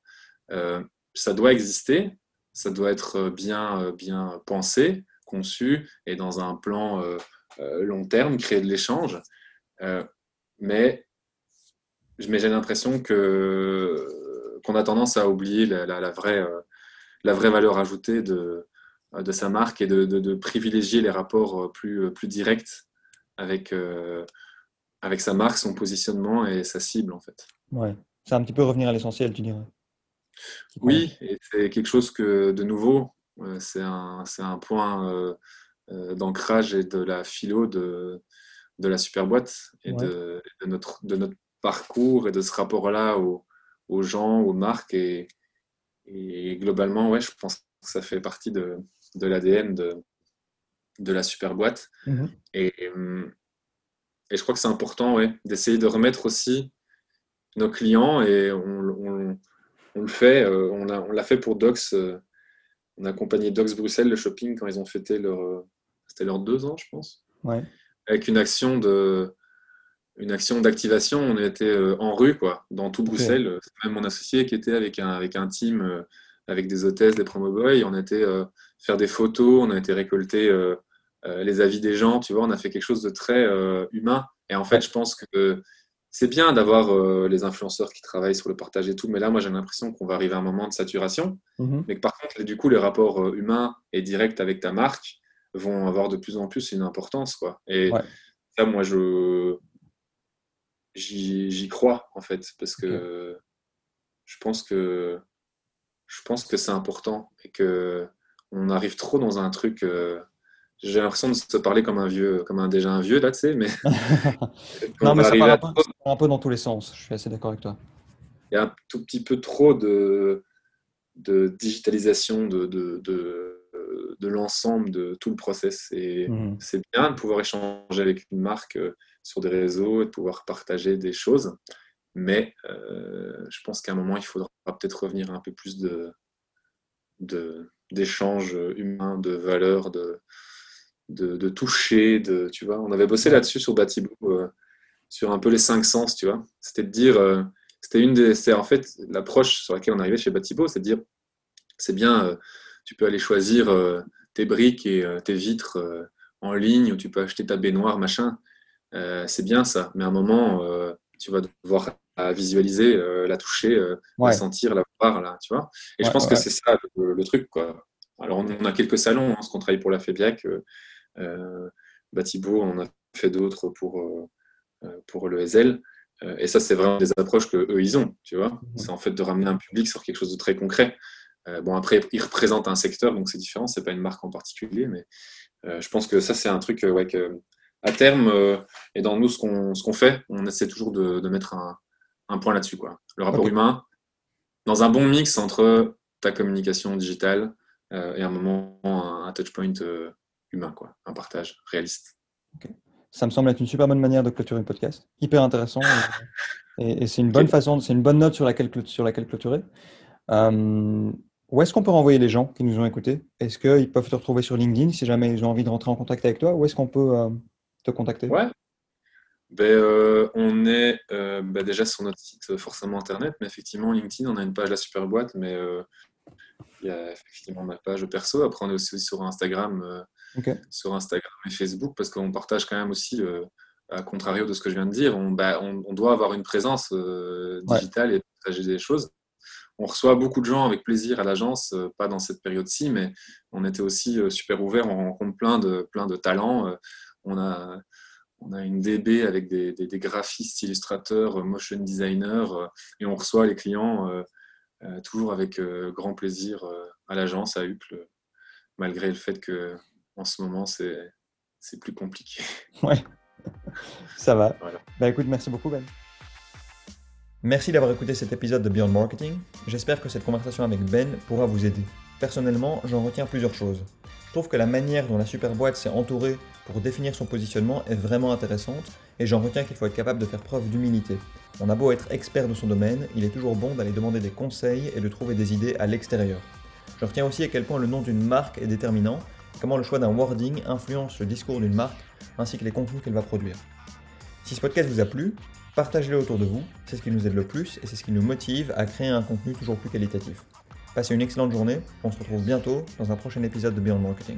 Speaker 2: ça doit exister, ça doit être bien, bien pensé, conçu et dans un plan long terme, créer de l'échange. mais mais j'ai l'impression que qu'on a tendance à oublier la, la, vraie, euh, la vraie valeur ajoutée de, de sa marque et de, de, privilégier les rapports plus, plus directs avec, euh, avec sa marque, son positionnement et sa cible en fait.
Speaker 1: Ouais, c'est un petit peu revenir à l'essentiel, tu dirais.
Speaker 2: Oui, et c'est quelque chose que de nouveau, euh, c'est un, un, point d'ancrage et de la philo de, de la superboîte et de, de, notre, de notre parcours et de ce rapport-là aux, gens, aux marques. Et, et, globalement, ouais, je pense que ça fait partie de, de l'ADN de, de la super boîte. Mhm. Et, et, je crois que c'est important ouais, d'essayer de remettre aussi nos clients, et on, on, le fait, euh, on l'a on fait pour Docs. Euh, on a accompagné Docs Bruxelles, le shopping, quand ils ont fêté leur, c'était leurs deux ans, je pense.
Speaker 1: Ouais.
Speaker 2: Avec une action de, une action d'activation. On était euh, en rue, quoi, dans tout Bruxelles. C'est même mon associé qui était avec un, avec un team, euh, avec des hôtesses, des promo boys. On était euh, faire des photos, on a été récolter les avis des gens. Tu vois, on a fait quelque chose de très humain. Et en fait, je pense que c'est bien d'avoir les influenceurs qui travaillent sur le partage et tout, mais là, moi, j'ai l'impression qu'on va arriver à un moment de saturation. Mm-hmm. Mais que par contre, du coup, les rapports humains et directs avec ta marque vont avoir de plus en plus une importance, quoi. Et ça, moi, je j'y crois en fait parce que je pense que je pense que c'est important et que on arrive trop dans un truc euh, j'ai l'impression de se parler comme un vieux comme un déjà un vieux là tu sais mais
Speaker 1: non mais ça part un peu, un peu, dans tous les sens je suis assez d'accord avec toi
Speaker 2: il y a un tout petit peu trop de de digitalisation de, de, de, de l'ensemble de tout le process et mmh. c'est bien de pouvoir échanger avec une marque euh, sur des réseaux et de pouvoir partager des choses. Mais euh, je pense qu'à un moment, il faudra peut-être revenir à un peu plus de, d'échanges humains, de valeurs, de, de, toucher. De, tu vois, on avait bossé là-dessus sur Batibo, euh, sur un peu les cinq sens, tu vois. C'était de dire, euh, c'était une des, c'est en fait l'approche sur laquelle on arrivait chez Batibo, c'est de dire, c'est bien, tu peux aller choisir tes briques et tes vitres en ligne, ou tu peux acheter ta baignoire, machin. Euh, c'est bien ça. Mais à un moment, euh, tu vas devoir la visualiser, euh, la toucher, la sentir, la voir, là, tu vois. Et je pense que c'est ça le, truc, quoi. Alors, on, a quelques salons, hein, parce qu'on travaille pour la FEBIAC, Batibo, on a fait d'autres pour, pour le SL. Et ça, c'est vraiment des approches que eux ils ont, tu vois. Mhm. C'est en fait de ramener un public sur quelque chose de très concret. bon, après, ils représentent un secteur, donc c'est différent, c'est pas une marque en particulier, mais je pense que ça, c'est un truc ouais, que, à terme, euh, et dans nous, ce qu'on fait, on essaie toujours de, mettre un, point là-dessus. Le rapport humain, dans un bon mix entre ta communication digitale euh, et un moment, un, touchpoint euh, humain, quoi, un partage réaliste.
Speaker 1: Ça me semble être une super bonne manière de clôturer un podcast. Hyper intéressant. et, c'est une bonne façon, c'est une bonne note sur laquelle, sur laquelle clôturer. où est-ce qu'on peut renvoyer les gens qui nous ont écoutés? Est-ce qu'ils peuvent te retrouver sur LinkedIn si jamais ils ont envie de rentrer en contact avec toi? Où est-ce qu'on peut te contacter?
Speaker 2: Ouais. Ben, euh, on est euh, ben, déjà sur notre site forcément internet, mais effectivement LinkedIn, on a une page La Super Boîte, mais euh, il y a effectivement ma page perso. Après, on est aussi sur Instagram, sur Instagram et Facebook, parce qu'on partage quand même aussi, à contrario de ce que je viens de dire, on, ben, on, doit avoir une présence digitale et partager des choses. On reçoit beaucoup de gens avec plaisir à l'agence, pas dans cette période-ci, mais on était aussi super ouvert, on rencontre plein de, plein de talents on a, on a une DB avec des, graphistes, illustrateurs, motion designers, euh, et on reçoit les clients euh, euh, toujours avec grand plaisir à l'agence, à Uccle, malgré le fait que en ce moment, c'est, c'est plus compliqué.
Speaker 1: Ouais, ça va. Bah écoute, merci beaucoup Ben. Merci d'avoir écouté cet épisode de Beyond Marketing. J'espère que cette conversation avec Ben pourra vous aider. Personnellement, j'en retiens plusieurs choses. Je trouve que la manière dont la superboîte s'est entourée pour définir son positionnement est vraiment intéressante et j'en retiens qu'il faut être capable de faire preuve d'humilité. On a beau être expert de son domaine, il est toujours bon d'aller demander des conseils et de trouver des idées à l'extérieur. Je retiens aussi à quel point le nom d'une marque est déterminant, comment le choix d'un wording influence le discours d'une marque, ainsi que les contenus qu'elle va produire. Si ce podcast vous a plu, partagez-le autour de vous, c'est ce qui nous aide le plus et c'est ce qui nous motive à créer un contenu toujours plus qualitatif. Passez une excellente journée, on se retrouve bientôt dans un prochain épisode de Beyond Marketing.